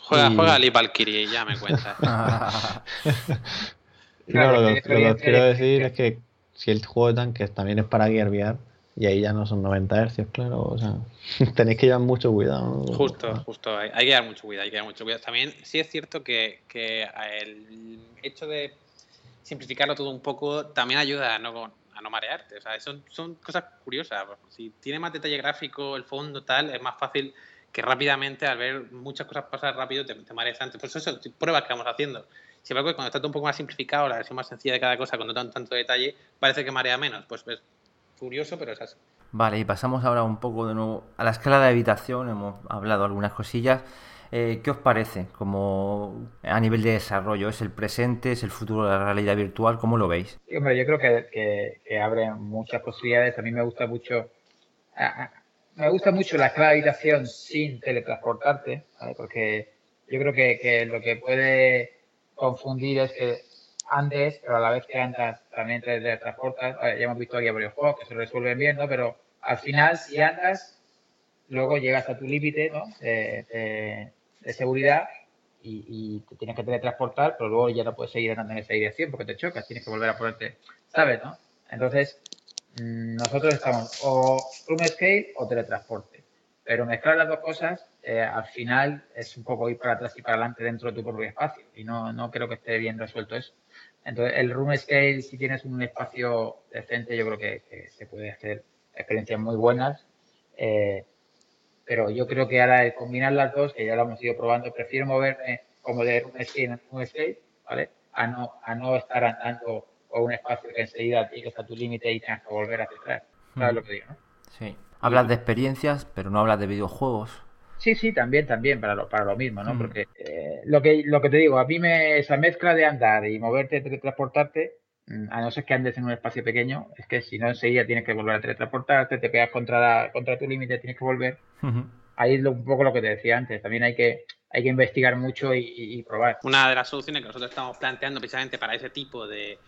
Juega, juega Ali Valkyrie y ya me cuentas. no, lo, que quiero decir es que si el juego de tanques también es para Gear VR, y ahí ya no son 90 Hz, claro. O sea, tenéis que llevar mucho cuidado. Justo, justo. Hay, que llevar mucho cuidado, hay que llevar mucho cuidado. También sí es cierto que, que el hecho de simplificarlo todo un poco también ayuda a no, a no marearte. O sea, son, son cosas curiosas. Si tiene más detalle gráfico, el fondo, tal, es más fácil que rápidamente, al ver muchas cosas pasar rápido, te, te mareas antes. Por eso son pruebas que vamos haciendo. Sin embargo, cuando está todo un poco más simplificado, la versión más sencilla de cada cosa, con no tanto, tanto detalle, parece que marea menos. Pues ves, curioso, pero es así. Vale, y pasamos ahora un poco de nuevo a la escala de habitación, hemos hablado algunas cosillas. Eh, ¿Qué os parece como a nivel de desarrollo? ¿Es el presente? ¿Es el futuro de la realidad virtual? ¿Cómo lo veis? hombre, yo creo que, abre muchas posibilidades. A mí me gusta mucho me gusta mucho la escala de habitación sin teletransportarte, porque yo creo que, que lo que puede confundir es que andes, pero a la vez que andas también te transportas. Ya hemos visto aquí varios juegos que se resuelven bien, ¿no? Pero al final, si andas, luego llegas a tu límite de, seguridad y, te tienes que teletransportar, pero luego ya no puedes seguir andando en esa dirección porque te chocas, tienes que volver a ponerte, ¿sabes? ¿no? Entonces, mm, nosotros estamos o room scale o teletransporte. Pero mezclar las dos cosas, eh, al final es un poco ir para atrás y para adelante dentro de tu propio espacio. Y no, no creo que esté bien resuelto eso. Entonces, el room scale, si tienes un espacio decente, yo creo que, se puede hacer experiencias muy buenas. Eh, pero yo creo que ahora el combinar las dos, que ya lo hemos ido probando, prefiero moverme como de room scale en room scale, ¿vale? A no, a no estar andando por un espacio que enseguida llegues a tu límite y tengas que volver a atrás. ¿Sabes lo que digo, no? Sí. Hablas de experiencias, pero no hablas de videojuegos. Sí, sí, también, también, para lo, para lo mismo, ¿no? Mm. Porque eh, lo, que, lo que te digo, a mí me, esa mezcla de andar y moverte, teletransportarte, mm, a no ser que andes en un espacio pequeño, es que si no enseguida tienes que volver a teletransportarte, te pegas contra, contra tu límite, tienes que volver. Ahí es un poco lo que te decía antes, también hay que, hay que investigar mucho y, probar. Una de las soluciones que nosotros estamos planteando precisamente para ese tipo de,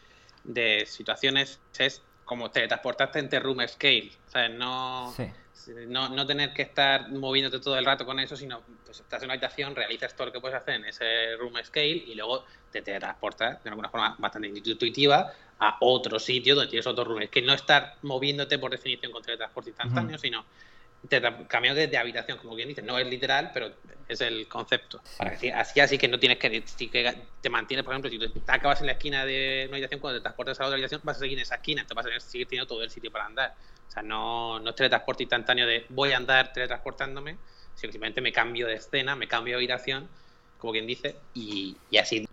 de situaciones es como teletransportarte entre room scale, o sea, no... No, no, tener que estar moviéndote todo el rato con eso, sino pues estás en una habitación, realizas todo lo que puedes hacer en ese room scale y luego te transportas de alguna forma bastante intuitiva a otro sitio donde tienes otro room. Es que no estar moviéndote por definición con teletransporte instantáneo, sino te cambio de, habitación, como bien dice, no es literal, pero es el concepto. así, así que no tienes que, te mantienes, por ejemplo, si te acabas en la esquina de una habitación, cuando te transportas a la otra habitación, vas a seguir en esa esquina, te vas a seguir teniendo todo el sitio para andar. O sea, no, no es teletransporte instantáneo de voy a andar teletransportándome, sino simplemente me cambio de escena, me cambio de habitación, como quien dice, y, así.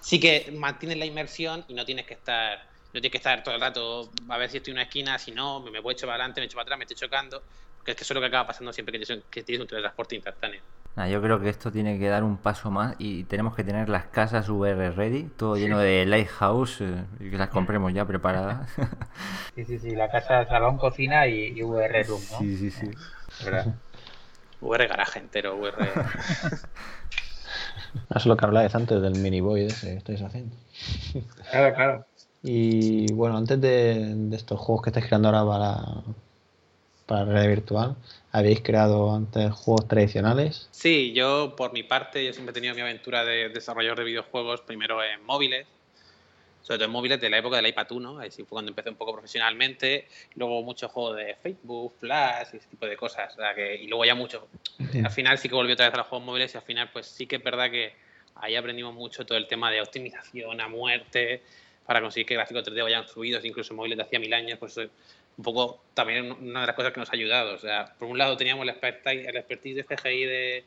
Sí que mantienes la inmersión y no tienes que estar no tienes que estar todo el rato a ver si estoy en una esquina, si no, me, voy a echar para adelante, me echo para atrás, me estoy chocando, que es que eso es lo que acaba pasando siempre que tienes, un teletransporte instantáneo. yo creo que esto tiene que dar un paso más y tenemos que tener las casas VR ready, todo lleno de Lighthouse, eh, y que las compremos ya preparadas. Sí, sí, sí, la casa, salón, cocina y, VR room, ¿no? Sí, sí, sí. VR garaje entero, VR. Eso es lo que hablabas antes del mini boy ese que estáis haciendo. Claro, claro. Y bueno, antes de, de estos juegos que estáis creando ahora para, para realidad virtual. ¿Habéis creado antes juegos tradicionales? Sí, yo por mi parte, yo siempre he tenido mi aventura de desarrollador de videojuegos, primero en móviles, sobre todo en móviles de la época del iPad 1, ahí sí fue cuando empecé un poco profesionalmente, luego muchos juegos de Facebook, Flash, ese tipo de cosas, y luego ya mucho. Al final sí que volví otra vez a los juegos móviles y al final pues sí que es verdad que ahí aprendimos mucho todo el tema de optimización a muerte, para conseguir que gráficos 3D vayan fluidos, incluso móviles de hacía mil años, pues un poco también una de las cosas que nos ha ayudado. O sea, por un lado teníamos el expertise, el expertise de CGI de,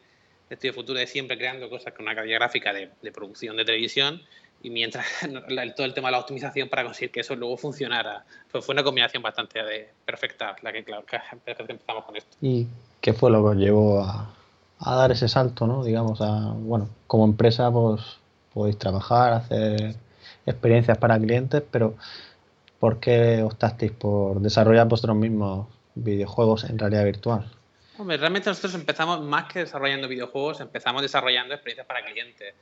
Estudio Futuro de siempre creando cosas con una calidad gráfica de, producción de televisión y mientras todo el tema de la optimización para conseguir que eso luego funcionara. Pues fue una combinación bastante de, perfecta la que, claro, que empezamos con esto. ¿Y qué fue lo que os llevó a, a dar ese salto, no? Digamos, a, bueno, como empresa pues podéis trabajar, hacer experiencias para clientes, pero ¿por qué optasteis por desarrollar vosotros mismos videojuegos en realidad virtual? Hombre, realmente nosotros empezamos más que desarrollando videojuegos, empezamos desarrollando experiencias para clientes.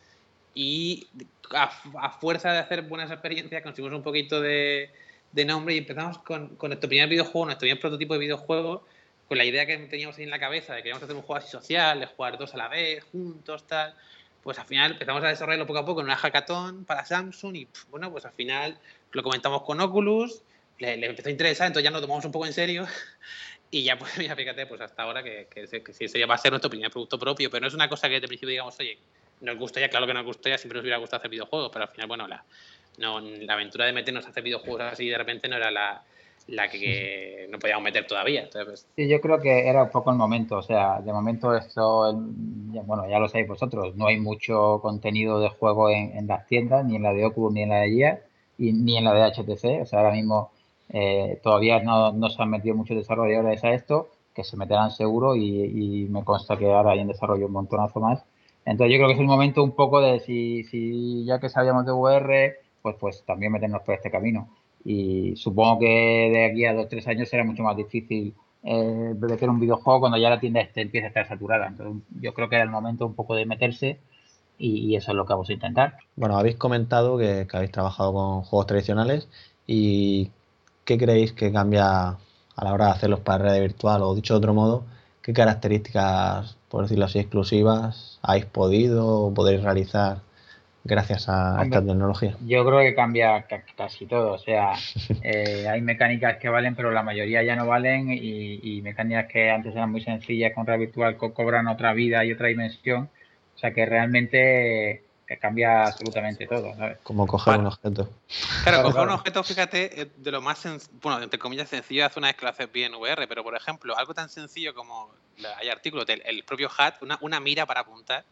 Y a, fuerza de hacer buenas experiencias conseguimos un poquito de, nombre y empezamos con, con, nuestro primer videojuego, nuestro primer prototipo de videojuego, con la idea que teníamos ahí en la cabeza de que queríamos hacer un juego así social, de jugar dos a la vez, juntos, tal. Pues al final empezamos a desarrollarlo poco a poco en una hackathon para Samsung y bueno, pues al final lo comentamos con Oculus, le, empezó a interesar, entonces ya nos tomamos un poco en serio y ya pues mira, fíjate, pues hasta ahora que, que, que, ese va a ser nuestro primer producto propio, pero no es una cosa que de principio digamos, oye, nos gustaría, claro que nos gustaría, siempre nos hubiera gustado hacer videojuegos, pero al final, bueno, la, no, la aventura de meternos a hacer videojuegos así de repente no era la, la que no podíamos meter todavía. Pues, sí, yo creo que era un poco el momento. O sea, de momento esto, bueno, ya lo sabéis vosotros, no hay mucho contenido de juego en, las tiendas, ni en la de Oculus, ni en la de Gear, y, ni en la de HTC. O sea, ahora mismo eh, todavía no, no, se han metido muchos desarrolladores a esto, que se meterán seguro y, y, me consta que ahora hay en desarrollo un montonazo más. Entonces yo creo que es el momento un poco de si, si ya que sabíamos de VR, pues, pues también meternos por este camino y supongo que de aquí a dos o tres años será mucho más difícil eh, hacer un videojuego cuando ya la tienda esté, empiece a estar saturada. Entonces, yo creo que era el momento un poco de meterse y, eso es lo que vamos a intentar. Bueno, habéis comentado que, habéis trabajado con juegos tradicionales y ¿qué creéis que cambia a la hora de hacerlos para red virtual? O dicho de otro modo, ¿qué características, por decirlo así, exclusivas habéis podido o podéis realizar gracias a esta tecnología? Yo creo que cambia casi todo. O sea, eh, hay mecánicas que valen, pero la mayoría ya no valen y, mecánicas que antes eran muy sencillas con red virtual cobran otra vida y otra dimensión. O sea que realmente eh, cambia absolutamente todo. Como coger un objeto. Claro, coger un objeto, fíjate, de lo más, bueno, entre comillas, sencillo hace una vez que lo haces bien VR, pero por ejemplo, algo tan sencillo como hay artículos del el propio HAT, una, una mira para apuntar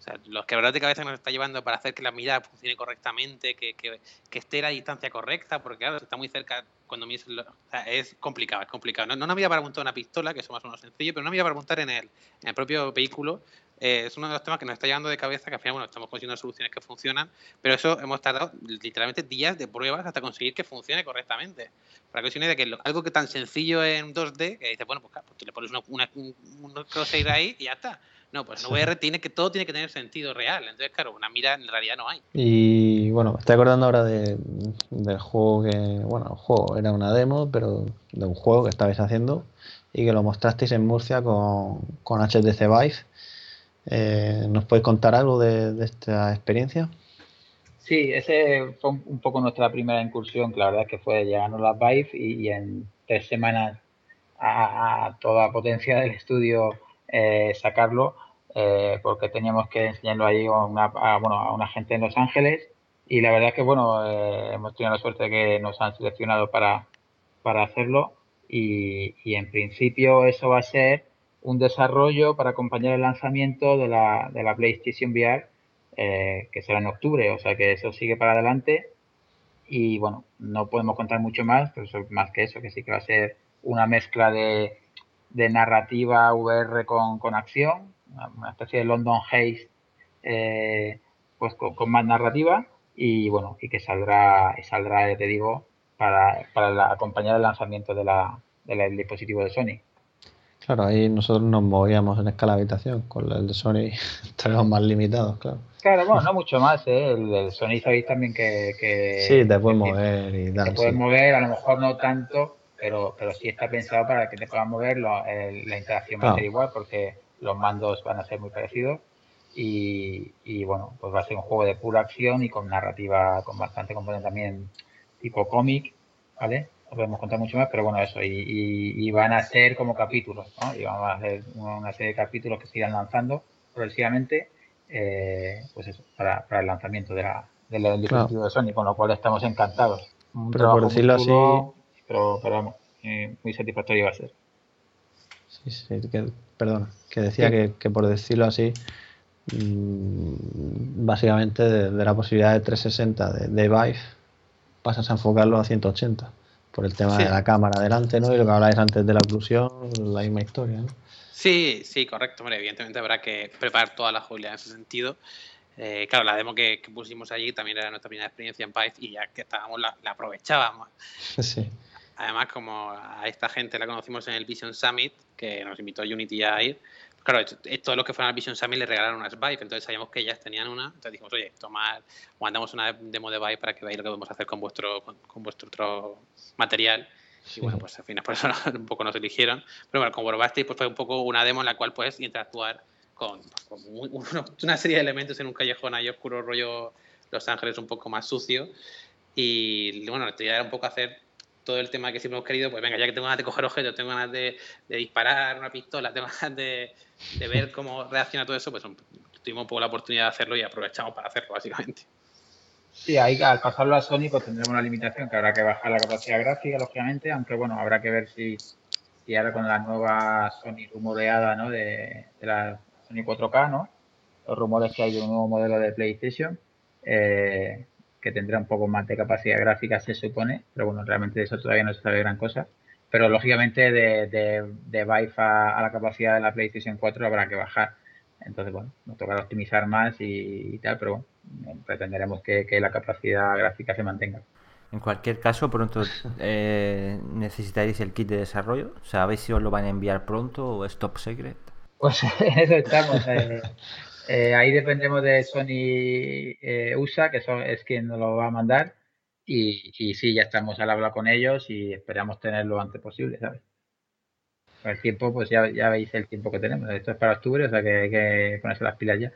o sea, los quebrados de cabeza que nos está llevando para hacer que la mirada funcione correctamente, que, que, que esté a la distancia correcta, porque claro, está muy cerca cuando miras. o sea, es complicado, es complicado. No, no una mira para apuntar una pistola, que eso más o menos sencillo, pero una mira para apuntar en el, en el propio vehículo eh, es uno de los temas que nos está llevando de cabeza, que al final, bueno, estamos consiguiendo soluciones que funcionan, pero eso hemos tardado literalmente días de pruebas hasta conseguir que funcione correctamente. Para que os de que algo que tan sencillo en 2D, que dices, bueno, pues, claro, pues le pones una, una, un, un crosshair ahí y ya está no, pues en VR tiene que, todo tiene que tener sentido real. Entonces, claro, una mira en realidad no hay. Y bueno, me estoy acordando ahora de, del juego que, bueno, el juego era una demo, pero de un juego que estabais haciendo y que lo mostrasteis en Murcia con, con HTC Vive. Eh, ¿Nos podéis contar algo de, esta experiencia? Sí, ese fue un poco nuestra primera incursión, que la verdad es que fue llegando a Vive y, en tres semanas a, a toda potencia del estudio eh, sacarlo eh, porque teníamos que enseñarlo ahí a una, bueno, a una gente en Los Ángeles. Y la verdad es que bueno eh, hemos tenido la suerte de que nos han seleccionado para, para hacerlo. Y, y, en principio eso va a ser un desarrollo para acompañar el lanzamiento de la, de la PlayStation VR que será en octubre, o sea que eso sigue para adelante. Y bueno, no podemos contar mucho más, pero más que eso, que sí que va a ser una mezcla de de narrativa VR con, con acción, una especie de London Haze eh, pues con, más narrativa y bueno, y que saldrá, y saldrá, te digo, para, para acompañar el lanzamiento de la, del dispositivo de Sony. Claro, ahí nosotros nos movíamos en escala habitación, con el de Sony estaremos más limitados, claro. Claro, bueno, no mucho más, ¿eh? El del Sony sabéis también que... que sí, te puedes mover y tal. Te puedes mover, a lo mejor no tanto, pero, pero sí está pensado para que te puedan mover, la interacción va a ser igual porque los mandos van a ser muy parecidos y, y, bueno, pues va a ser un juego de pura acción y con narrativa, con bastante componente también tipo cómic, ¿vale? No podemos contar mucho más, pero bueno, eso, y, y, van a ser como capítulos, ¿no? Y vamos a hacer una serie de capítulos que se irán lanzando progresivamente, eh, pues eso, para, para el lanzamiento de la, del dispositivo de Sony, con lo cual estamos encantados. pero por decirlo así, pero, pero vamos, eh, muy satisfactorio va a ser. Sí, sí, que, perdona, que decía que, que, por decirlo así, mmm, básicamente de, de, la posibilidad de 360 de, de Vive pasas a enfocarlo a 180 por el tema sí. de la cámara adelante, ¿no? Y lo que habláis antes de la oclusión, la misma historia, ¿no? Sí, sí, correcto. Hombre, evidentemente habrá que preparar toda la jugabilidad en ese sentido. Eh, claro, la demo que, que, pusimos allí también era nuestra primera experiencia en Python y ya que estábamos la, la aprovechábamos. Sí. Además, como a esta gente la conocimos en el Vision Summit, que nos invitó Unity a ir, claro, todos los que fueron al Vision Summit le regalaron unas Vive, entonces sabíamos que ellas tenían una, entonces dijimos, oye, tomar, mandamos una demo de Vive para que veáis lo que podemos hacer con vuestro, con, vuestro otro material. Y bueno, pues al final por eso un poco nos eligieron. Pero bueno, con Borobasti pues fue un poco una demo en la cual puedes interactuar con, una serie de elementos en un callejón ahí oscuro, rollo Los Ángeles un poco más sucio. Y bueno, la idea era un poco hacer todo el tema que siempre hemos querido, pues venga, ya que tengo ganas de coger objetos, tengo ganas de, disparar una pistola, tengo ganas de, ver cómo reacciona todo eso, pues tuvimos un poco la oportunidad de hacerlo y aprovechamos para hacerlo, básicamente. Sí, ahí al pasarlo a Sony pues tendremos una limitación que habrá que bajar la capacidad gráfica, lógicamente, aunque bueno, habrá que ver si, ahora con la nueva Sony rumoreada ¿no? de, la Sony 4K, ¿no? los rumores que hay de un nuevo modelo de PlayStation, eh, que tendrá un poco más de capacidad gráfica, se supone, pero bueno, realmente eso todavía no se sabe gran cosa. Pero lógicamente de, de, de Vive a, la capacidad de la PlayStation 4 habrá que bajar. Entonces, bueno, nos tocará optimizar más y, tal, pero bueno, pretenderemos que, la capacidad gráfica se mantenga. En cualquier caso, pronto eh, necesitaréis el kit de desarrollo. ¿Sabéis si os lo van a enviar pronto o es top secret? Pues en eso estamos. Eh, eh, ahí dependemos de Sony eh, USA, que es quien nos lo va a mandar. Y, y sí, ya estamos al habla con ellos y esperamos tenerlo lo antes posible, ¿sabes? El tiempo, pues ya, ya veis el tiempo que tenemos. Esto es para octubre, o sea que hay que ponerse las pilas ya.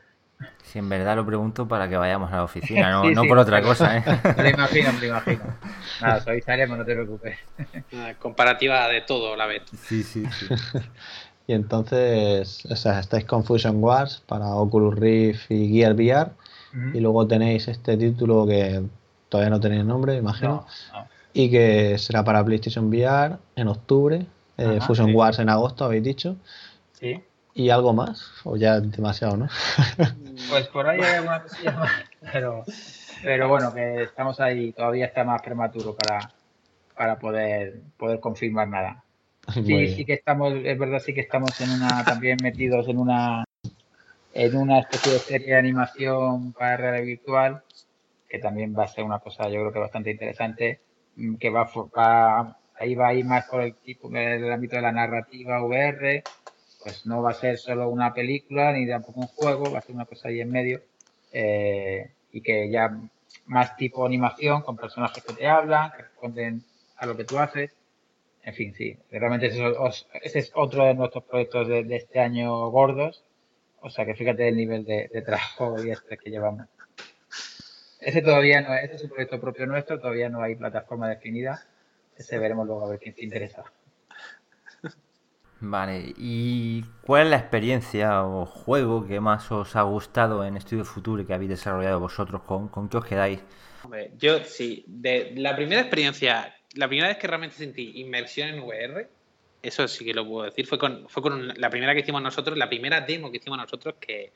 Si en verdad lo pregunto para que vayamos a la oficina, no, no por otra cosa. ¿eh? Me lo imagino, me lo imagino. Nada, soy avisaremos, no te preocupes. comparativa de todo la vez. Sí, sí, sí. Y entonces, o sea, estáis con Fusion Wars para Oculus Rift y Gear VR. Y luego tenéis este título que todavía no tenéis nombre, imagino. Y que será para PlayStation VR en octubre. Eh, Fusion Wars en agosto, habéis dicho. Sí. ¿Y algo más? O ya demasiado, ¿no? pues por ahí hay alguna cosilla más. Pero, pero bueno, que estamos ahí. Todavía está más prematuro para, para poder, poder confirmar nada. Sí, sí que estamos, es verdad, sí que estamos en una, también metidos en una, en una especie de serie de animación para realidad virtual, que también va a ser una cosa, yo creo que bastante interesante, mm, que va, va ahí va a ir más por el tipo, el ámbito de la narrativa VR, pues no va a ser solo una película ni tampoco un juego, va a ser una cosa ahí en medio, eh, y que ya más tipo animación, con personajes que te hablan, que responden a lo que tú haces en fin, sí, realmente ese es otro de nuestros proyectos de, este año gordos. O sea que fíjate el nivel de, trabajo y este que llevamos. Ese todavía no, ese es un proyecto propio nuestro, todavía no hay plataforma definida. Ese veremos luego a ver quién se interesa. Vale, ¿y cuál es la experiencia o juego que más os ha gustado en Estudio Futuro que habéis desarrollado vosotros? ¿Con, con qué os quedáis? Hombre, yo sí, de la primera experiencia la primera vez que realmente sentí inmersión en VR, eso sí que lo puedo decir, fue con, fue con la primera que hicimos nosotros, la primera demo que hicimos nosotros, que,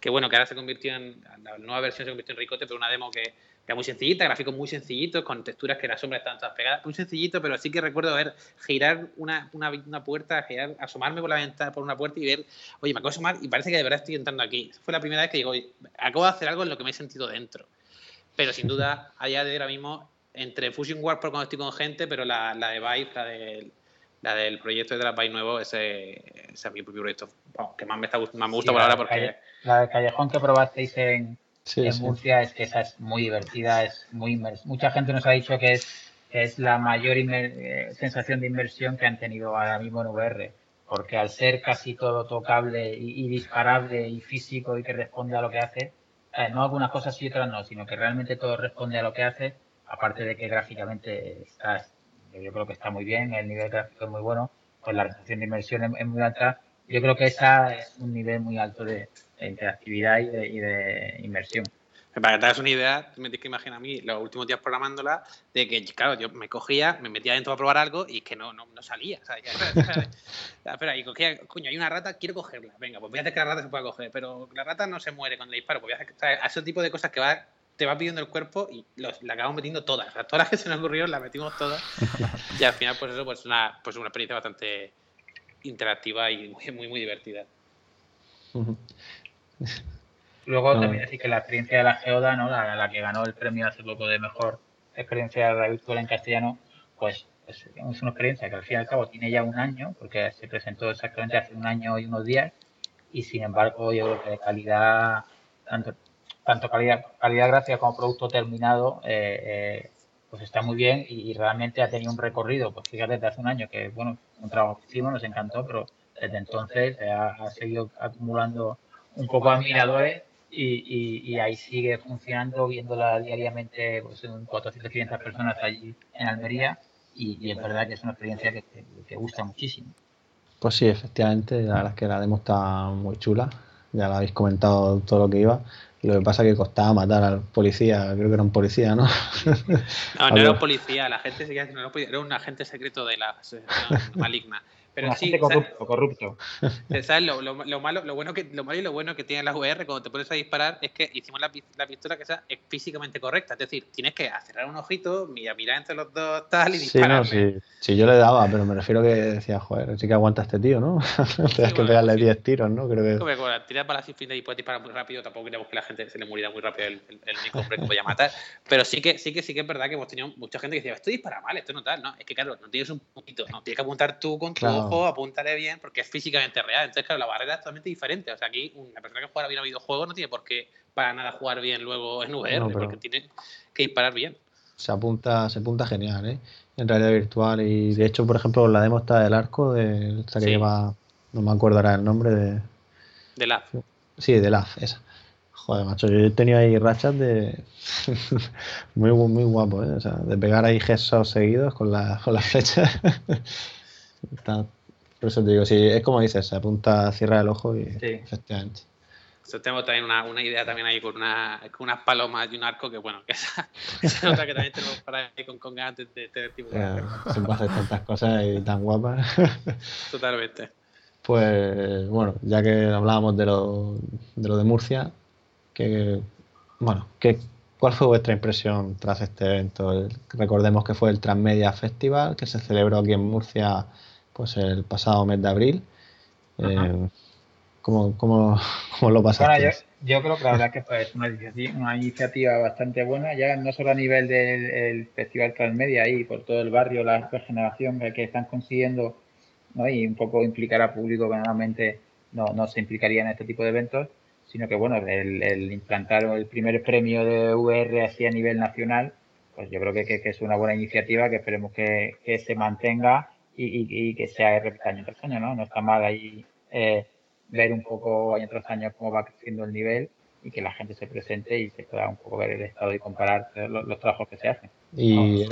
que bueno, que ahora se convirtió en, la nueva versión se convirtió en Ricote, pero una demo que, era muy sencillita, gráficos muy sencillitos, con texturas que las sombras estaban todas pegadas, muy sencillito, pero sí que recuerdo ver, girar una, una, una puerta, girar, asomarme por la ventana, por una puerta y ver, oye, me acabo de asomar y parece que de verdad estoy entrando aquí. fue la primera vez que digo, acabo de hacer algo en lo que me he sentido dentro. Pero sin duda, allá de ahora mismo, entre Fusion War por cuando estoy con gente, pero la, la de Vive, la del, la del proyecto de la Vive nuevo, ese, ese es mi propio proyecto que más me, está, más me gusta por ahora porque... la de Callejón que probasteis en, en Murcia es que esa es muy divertida, es muy Mucha gente nos ha dicho que es, es la mayor eh, sensación de inversión que han tenido ahora mismo en VR, porque al ser casi todo tocable y, disparable y físico y que responde a lo que hace, eh, no algunas cosas y otras no, sino que realmente todo responde a lo que hace, aparte de que gráficamente está, yo creo que está muy bien, el nivel gráfico es muy bueno, pues la resolución de inmersión es, muy alta. Yo creo que esa es un nivel muy alto de, interactividad y de, inmersión. Para que te hagas una idea, me tienes que imaginar a mí los últimos días programándola, de que, claro, yo me cogía, me metía dentro a probar algo y que no, no, no salía. Sea, espera, y cogía, coño, hay una rata, quiero cogerla. Venga, pues voy a hacer que la rata se pueda coger, pero la rata no se muere cuando le disparo. Pues voy a hacer, ese tipo de cosas que va te va pidiendo el cuerpo y los, la acabamos metiendo todas. O sea, todas las que se nos ocurrieron las metimos todas. y al final, pues eso, pues una, pues una experiencia bastante interactiva y muy, muy, muy divertida. Luego también decir que la experiencia de la Geoda, ¿no? La, la, que ganó el premio hace poco de mejor experiencia de virtual en castellano, pues pues, es una experiencia que al fin y al cabo tiene ya un año, porque se presentó exactamente hace un año y unos días, y sin embargo yo creo que de calidad, tanto, tanto calidad, calidad gracia como producto terminado, eh, eh, pues está muy bien y, realmente ha tenido un recorrido, pues fíjate, desde hace un año que, bueno, un trabajo que hicimos, nos encantó, pero desde entonces ha, seguido acumulando un poco admiradores y, ahí sigue funcionando, viéndola diariamente, pues en 400, 500 personas allí en Almería y, es verdad que es una experiencia que, que gusta muchísimo. Pues sí, efectivamente, la verdad es que la demo está muy chula, ya lo habéis comentado todo lo que iba. Lo que pasa es que costaba matar al policía, creo que era un policía, ¿no? No, no era un policía, la gente no era un agente secreto de la asociación maligna. Pero sí, corrupto, corrupto. ¿Sabes? Lo, lo, lo, malo, lo, bueno que, lo malo y lo bueno que tiene la VR cuando te pones a disparar es que hicimos la, la pistola que sea físicamente correcta. Es decir, tienes que cerrar un ojito, mirar, mirar entre los dos tal y disparar. Sí, no, sí. sí, yo le daba, pero me refiero que decía, joder, sí que aguanta este tío, ¿no? Tienes que pegarle 10 tiros, ¿no? Creo que... Como que tiras para la y puedes disparar muy rápido. Tampoco queremos que la gente se le muriera muy rápido el, el, el único hombre que podía matar. Pero sí que, sí que sí que es verdad que hemos tenido mucha gente que decía, esto dispara mal, esto no tal. No, es que claro, no tienes un poquito, no, tienes que apuntar tú con tu ojo, apúntale bien porque es físicamente real. Entonces, claro, la barrera es totalmente diferente. O sea, aquí una persona que juega bien a videojuegos no tiene por qué para nada jugar bien luego en VR, porque tiene que disparar bien. Se apunta, se apunta genial, ¿eh? En realidad virtual. Y de hecho, por ejemplo, la demo está del arco, de esta que lleva, no me acuerdo ahora el nombre de. De LAF. Sí, de LAF, esa. Joder, macho, yo he tenido ahí rachas de. muy, muy guapo, ¿eh? O sea, de pegar ahí gestos seguidos con, la, con las flechas. Está por eso te digo, si es como dices, se apunta, cierra el ojo y efectivamente. Yo tengo también una, una, idea también ahí con, una, con unas palomas y un arco que bueno, que esa, esa otra que también tenemos para ahí con, con ganas de, tener tipo de... Se hacer tantas cosas y tan guapas. Totalmente. Pues bueno, ya que hablábamos de lo de, lo de Murcia, que bueno, que, ¿cuál fue vuestra impresión tras este evento? Recordemos que fue el Transmedia Festival, que se celebró aquí en Murcia pues el pasado mes de abril. Eh, ¿cómo, cómo, lo pasaste? Bueno, yo, creo que la verdad que fue una iniciativa, una iniciativa bastante buena, ya no solo a nivel del Festival Transmedia y por todo el barrio, la regeneración que, están consiguiendo ¿no? y un poco implicar a público que normalmente no, no se implicaría en este tipo de eventos, sino que bueno, el, implantar el primer premio de VR así a nivel nacional, pues yo creo que, que, es una buena iniciativa que esperemos que, que se mantenga y, y, que sea repita año tras año, ¿no? No está mal ahí eh, ver un poco año tras año cómo va creciendo el nivel y que la gente se presente y se pueda un poco ver el estado y comparar los, trabajos que se hacen. Y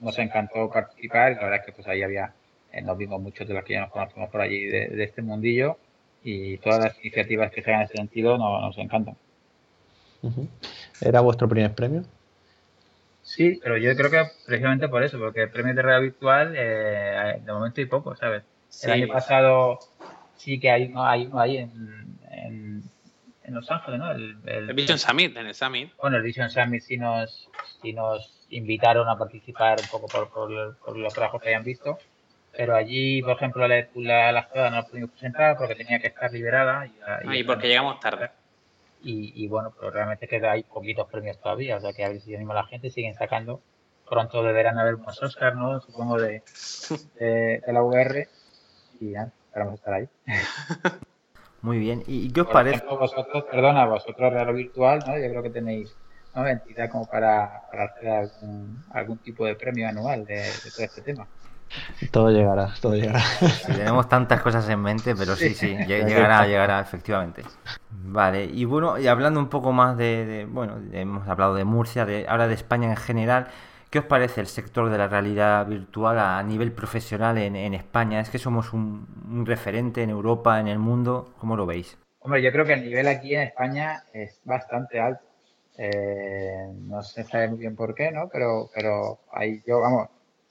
nos, encantó, participar y la verdad es que pues ahí había, eh, nos vimos muchos de los que ya nos conocemos por allí de, este mundillo y todas las iniciativas que se en ese sentido nos, nos encantan. ¿Era vuestro primer premio? Sí, pero yo creo que precisamente por eso, porque premios de realidad virtual eh, de momento hay poco, ¿sabes? El año pasado sí que hay uno, hay uno ahí en, en, Los Ángeles, ¿no? El, el, Vision Summit, en el Summit. Bueno, el Vision Summit sí nos, sí nos invitaron a participar un poco por, por, los trabajos que hayan visto, pero allí, por ejemplo, la, la, la no la pudimos presentar porque tenía que estar liberada. Y, ah, y porque llegamos tarde. Y, bueno, pero realmente queda hay poquitos premios todavía, o sea que a ver si anima a la gente, siguen sacando. Pronto deberán haber unos Oscar, ¿no? Supongo de, de, la VR y ya, esperamos estar ahí. Muy bien, ¿y qué os parece? vosotros, perdona, vosotros Real Virtual, ¿no? Yo creo que tenéis ¿no? entidad como para, para hacer algún, algún, tipo de premio anual de, de todo este tema. Todo llegará, todo llegará. tenemos tantas cosas en mente, pero sí, sí, llegará, llegará, efectivamente. Vale, y bueno, y hablando un poco más de, bueno, hemos hablado de Murcia, de, ahora de España en general, ¿qué os parece el sector de la realidad virtual a nivel profesional en, España? ¿Es que somos un, referente en Europa, en el mundo? ¿Cómo lo veis? Hombre, yo creo que el nivel aquí en España es bastante alto. Eh, no se sabe muy bien por qué, ¿no? Pero, pero ahí yo, vamos,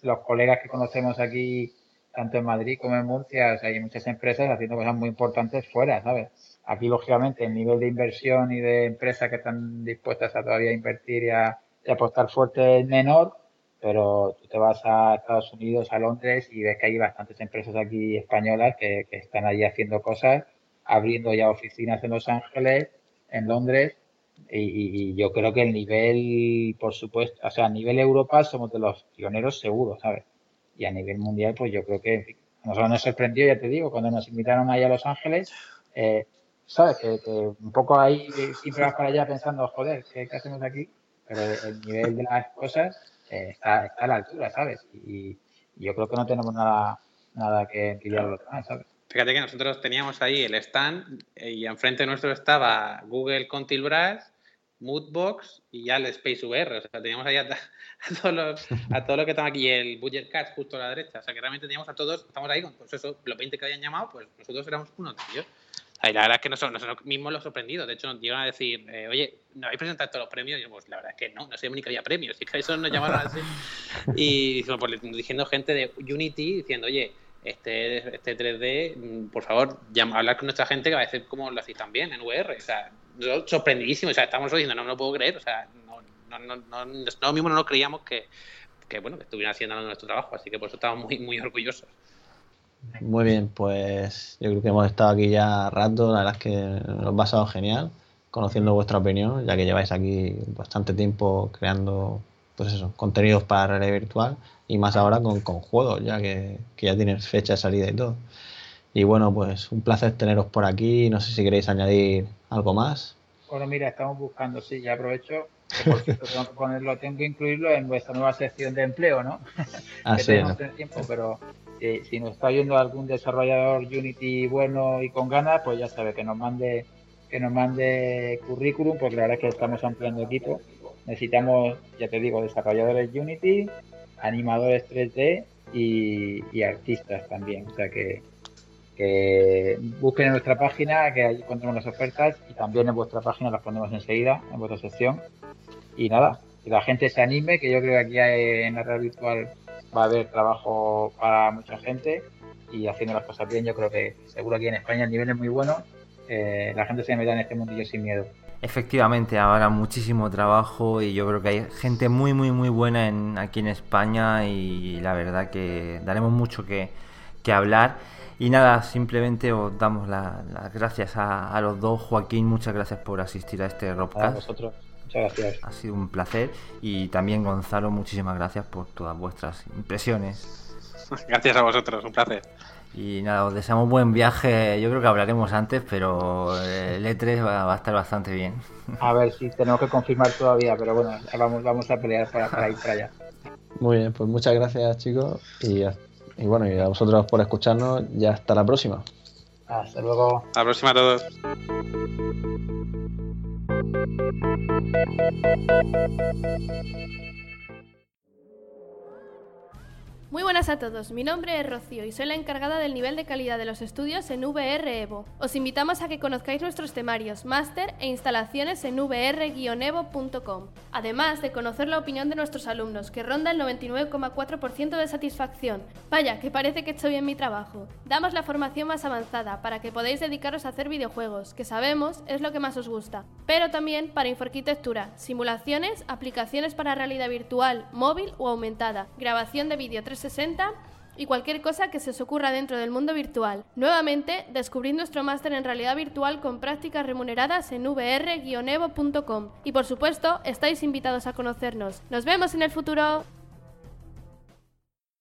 los colegas que conocemos aquí, tanto en Madrid como en Murcia, hay muchas empresas haciendo cosas muy importantes fuera, ¿sabes? Aquí, lógicamente, el nivel de inversión y de empresas que están dispuestas a todavía invertir y a, apostar fuerte es menor, pero tú te vas a Estados Unidos, a Londres, y ves que hay bastantes empresas aquí españolas que, están allí haciendo cosas, abriendo ya oficinas en Los Ángeles, en Londres, y, yo creo que el nivel, por supuesto, o sea, a nivel Europa somos de los pioneros seguros, ¿sabes? y a nivel mundial, pues yo creo que a nosotros nos sorprendió, ya te digo, cuando nos invitaron ahí a Los Ángeles, eh, ¿sabes? Que, un poco ahí siempre vas para allá pensando, joder, ¿qué, hacemos aquí? Pero el nivel de las cosas eh, está, a la altura, ¿sabes? Y, yo creo que no tenemos nada, nada que envidiar a los demás, ¿sabes? Fíjate que nosotros teníamos ahí el stand eh, y enfrente nuestro estaba Google Contilbras, Moodbox y ya el Space VR. O sea, teníamos ahí a, todos los, a que estaba aquí y el Budget Card justo a la derecha. O sea, que realmente teníamos a todos, estamos ahí con pues eso, los 20 que habían llamado, pues nosotros éramos uno de ellos. La verdad es que nosotros, nosotros mismos los sorprendidos. De hecho, nos llegaron a decir, eh, oye, ¿no habéis presentado todos los premios? Y yo, pues la verdad es que no, no sabíamos ni que había premios. Y que eso nos llamaron así. Y pues, diciendo gente de Unity, diciendo, oye, este, este 3D, mm, por favor, hablar con nuestra gente que va a decir cómo lo hacéis también en VR. O sea, sorprendidísimo, o sea, estamos diciendo, no, no lo puedo creer, o sea, no, no, no, no, nosotros mismos no nos creíamos que, que, bueno, que estuvieran haciendo nuestro trabajo, así que por eso estamos muy, muy orgullosos. Muy bien, pues yo creo que hemos estado aquí ya rato, la verdad es que nos ha pasado genial conociendo vuestra opinión, ya que lleváis aquí bastante tiempo creando pues eso, contenidos para realidad virtual y más ahora con, con juegos, ya que, ya tienen fecha de salida y todo. Y bueno, pues un placer teneros por aquí. No sé si queréis añadir algo más. Bueno, mira, estamos buscando, sí, ya aprovecho. tengo que ponerlo, tengo que incluirlo en vuestra nueva sección de empleo, ¿no? Ah, sí, no tiempo, pero eh, si nos está yendo algún desarrollador Unity bueno y con ganas, pues ya sabe que nos mande que nos mande currículum, porque la verdad es que estamos ampliando equipo. Necesitamos, ya te digo, desarrolladores Unity, animadores 3D y, artistas también. O sea que, busquen en nuestra página, que ahí encontramos las ofertas y también en vuestra página las ponemos enseguida, en vuestra sección. Y nada, que la gente se anime, que yo creo que aquí en la red virtual va a haber trabajo para mucha gente y haciendo las cosas bien, yo creo que seguro aquí en España el nivel es muy bueno. Eh, la gente se meta en este mundillo sin miedo. Efectivamente, habrá muchísimo trabajo y yo creo que hay gente muy, muy, muy buena en, aquí en España y la verdad que daremos mucho que, hablar. Y nada, simplemente os damos las gracias a, los dos. Joaquín, muchas gracias por asistir a este Robcast. A vosotros, muchas gracias. Ha sido un placer. Y también Gonzalo, muchísimas gracias por todas vuestras impresiones. Gracias a vosotros, un placer. Y nada, os deseamos buen viaje. Yo creo que hablaremos antes, pero el E3 va, a estar bastante bien. A ver si tenemos que confirmar todavía, pero bueno, vamos, vamos a pelear para, ir para allá. Muy bien, pues muchas gracias chicos y, y bueno, y a vosotros por escucharnos. Ya hasta la próxima. Hasta luego. Hasta la próxima a todos. Muy buenas a todos, mi nombre es Rocío y soy la encargada del nivel de calidad de los estudios en VR Evo. Os invitamos a que conozcáis nuestros temarios, máster e instalaciones en vr-evo.com, además de conocer la opinión de nuestros alumnos, que ronda el 99,4% de satisfacción. Vaya, que parece que he hecho bien mi trabajo. Damos la formación más avanzada para que podáis dedicaros a hacer videojuegos, que sabemos es lo que más os gusta, pero también para inforquitectura, simulaciones, aplicaciones para realidad virtual, móvil o aumentada, grabación de vídeo 3 60 y cualquier cosa que se os ocurra dentro del mundo virtual. Nuevamente, descubrid nuestro máster en realidad virtual con prácticas remuneradas en vr-evo.com. Y por supuesto, estáis invitados a conocernos. ¡Nos vemos en el futuro!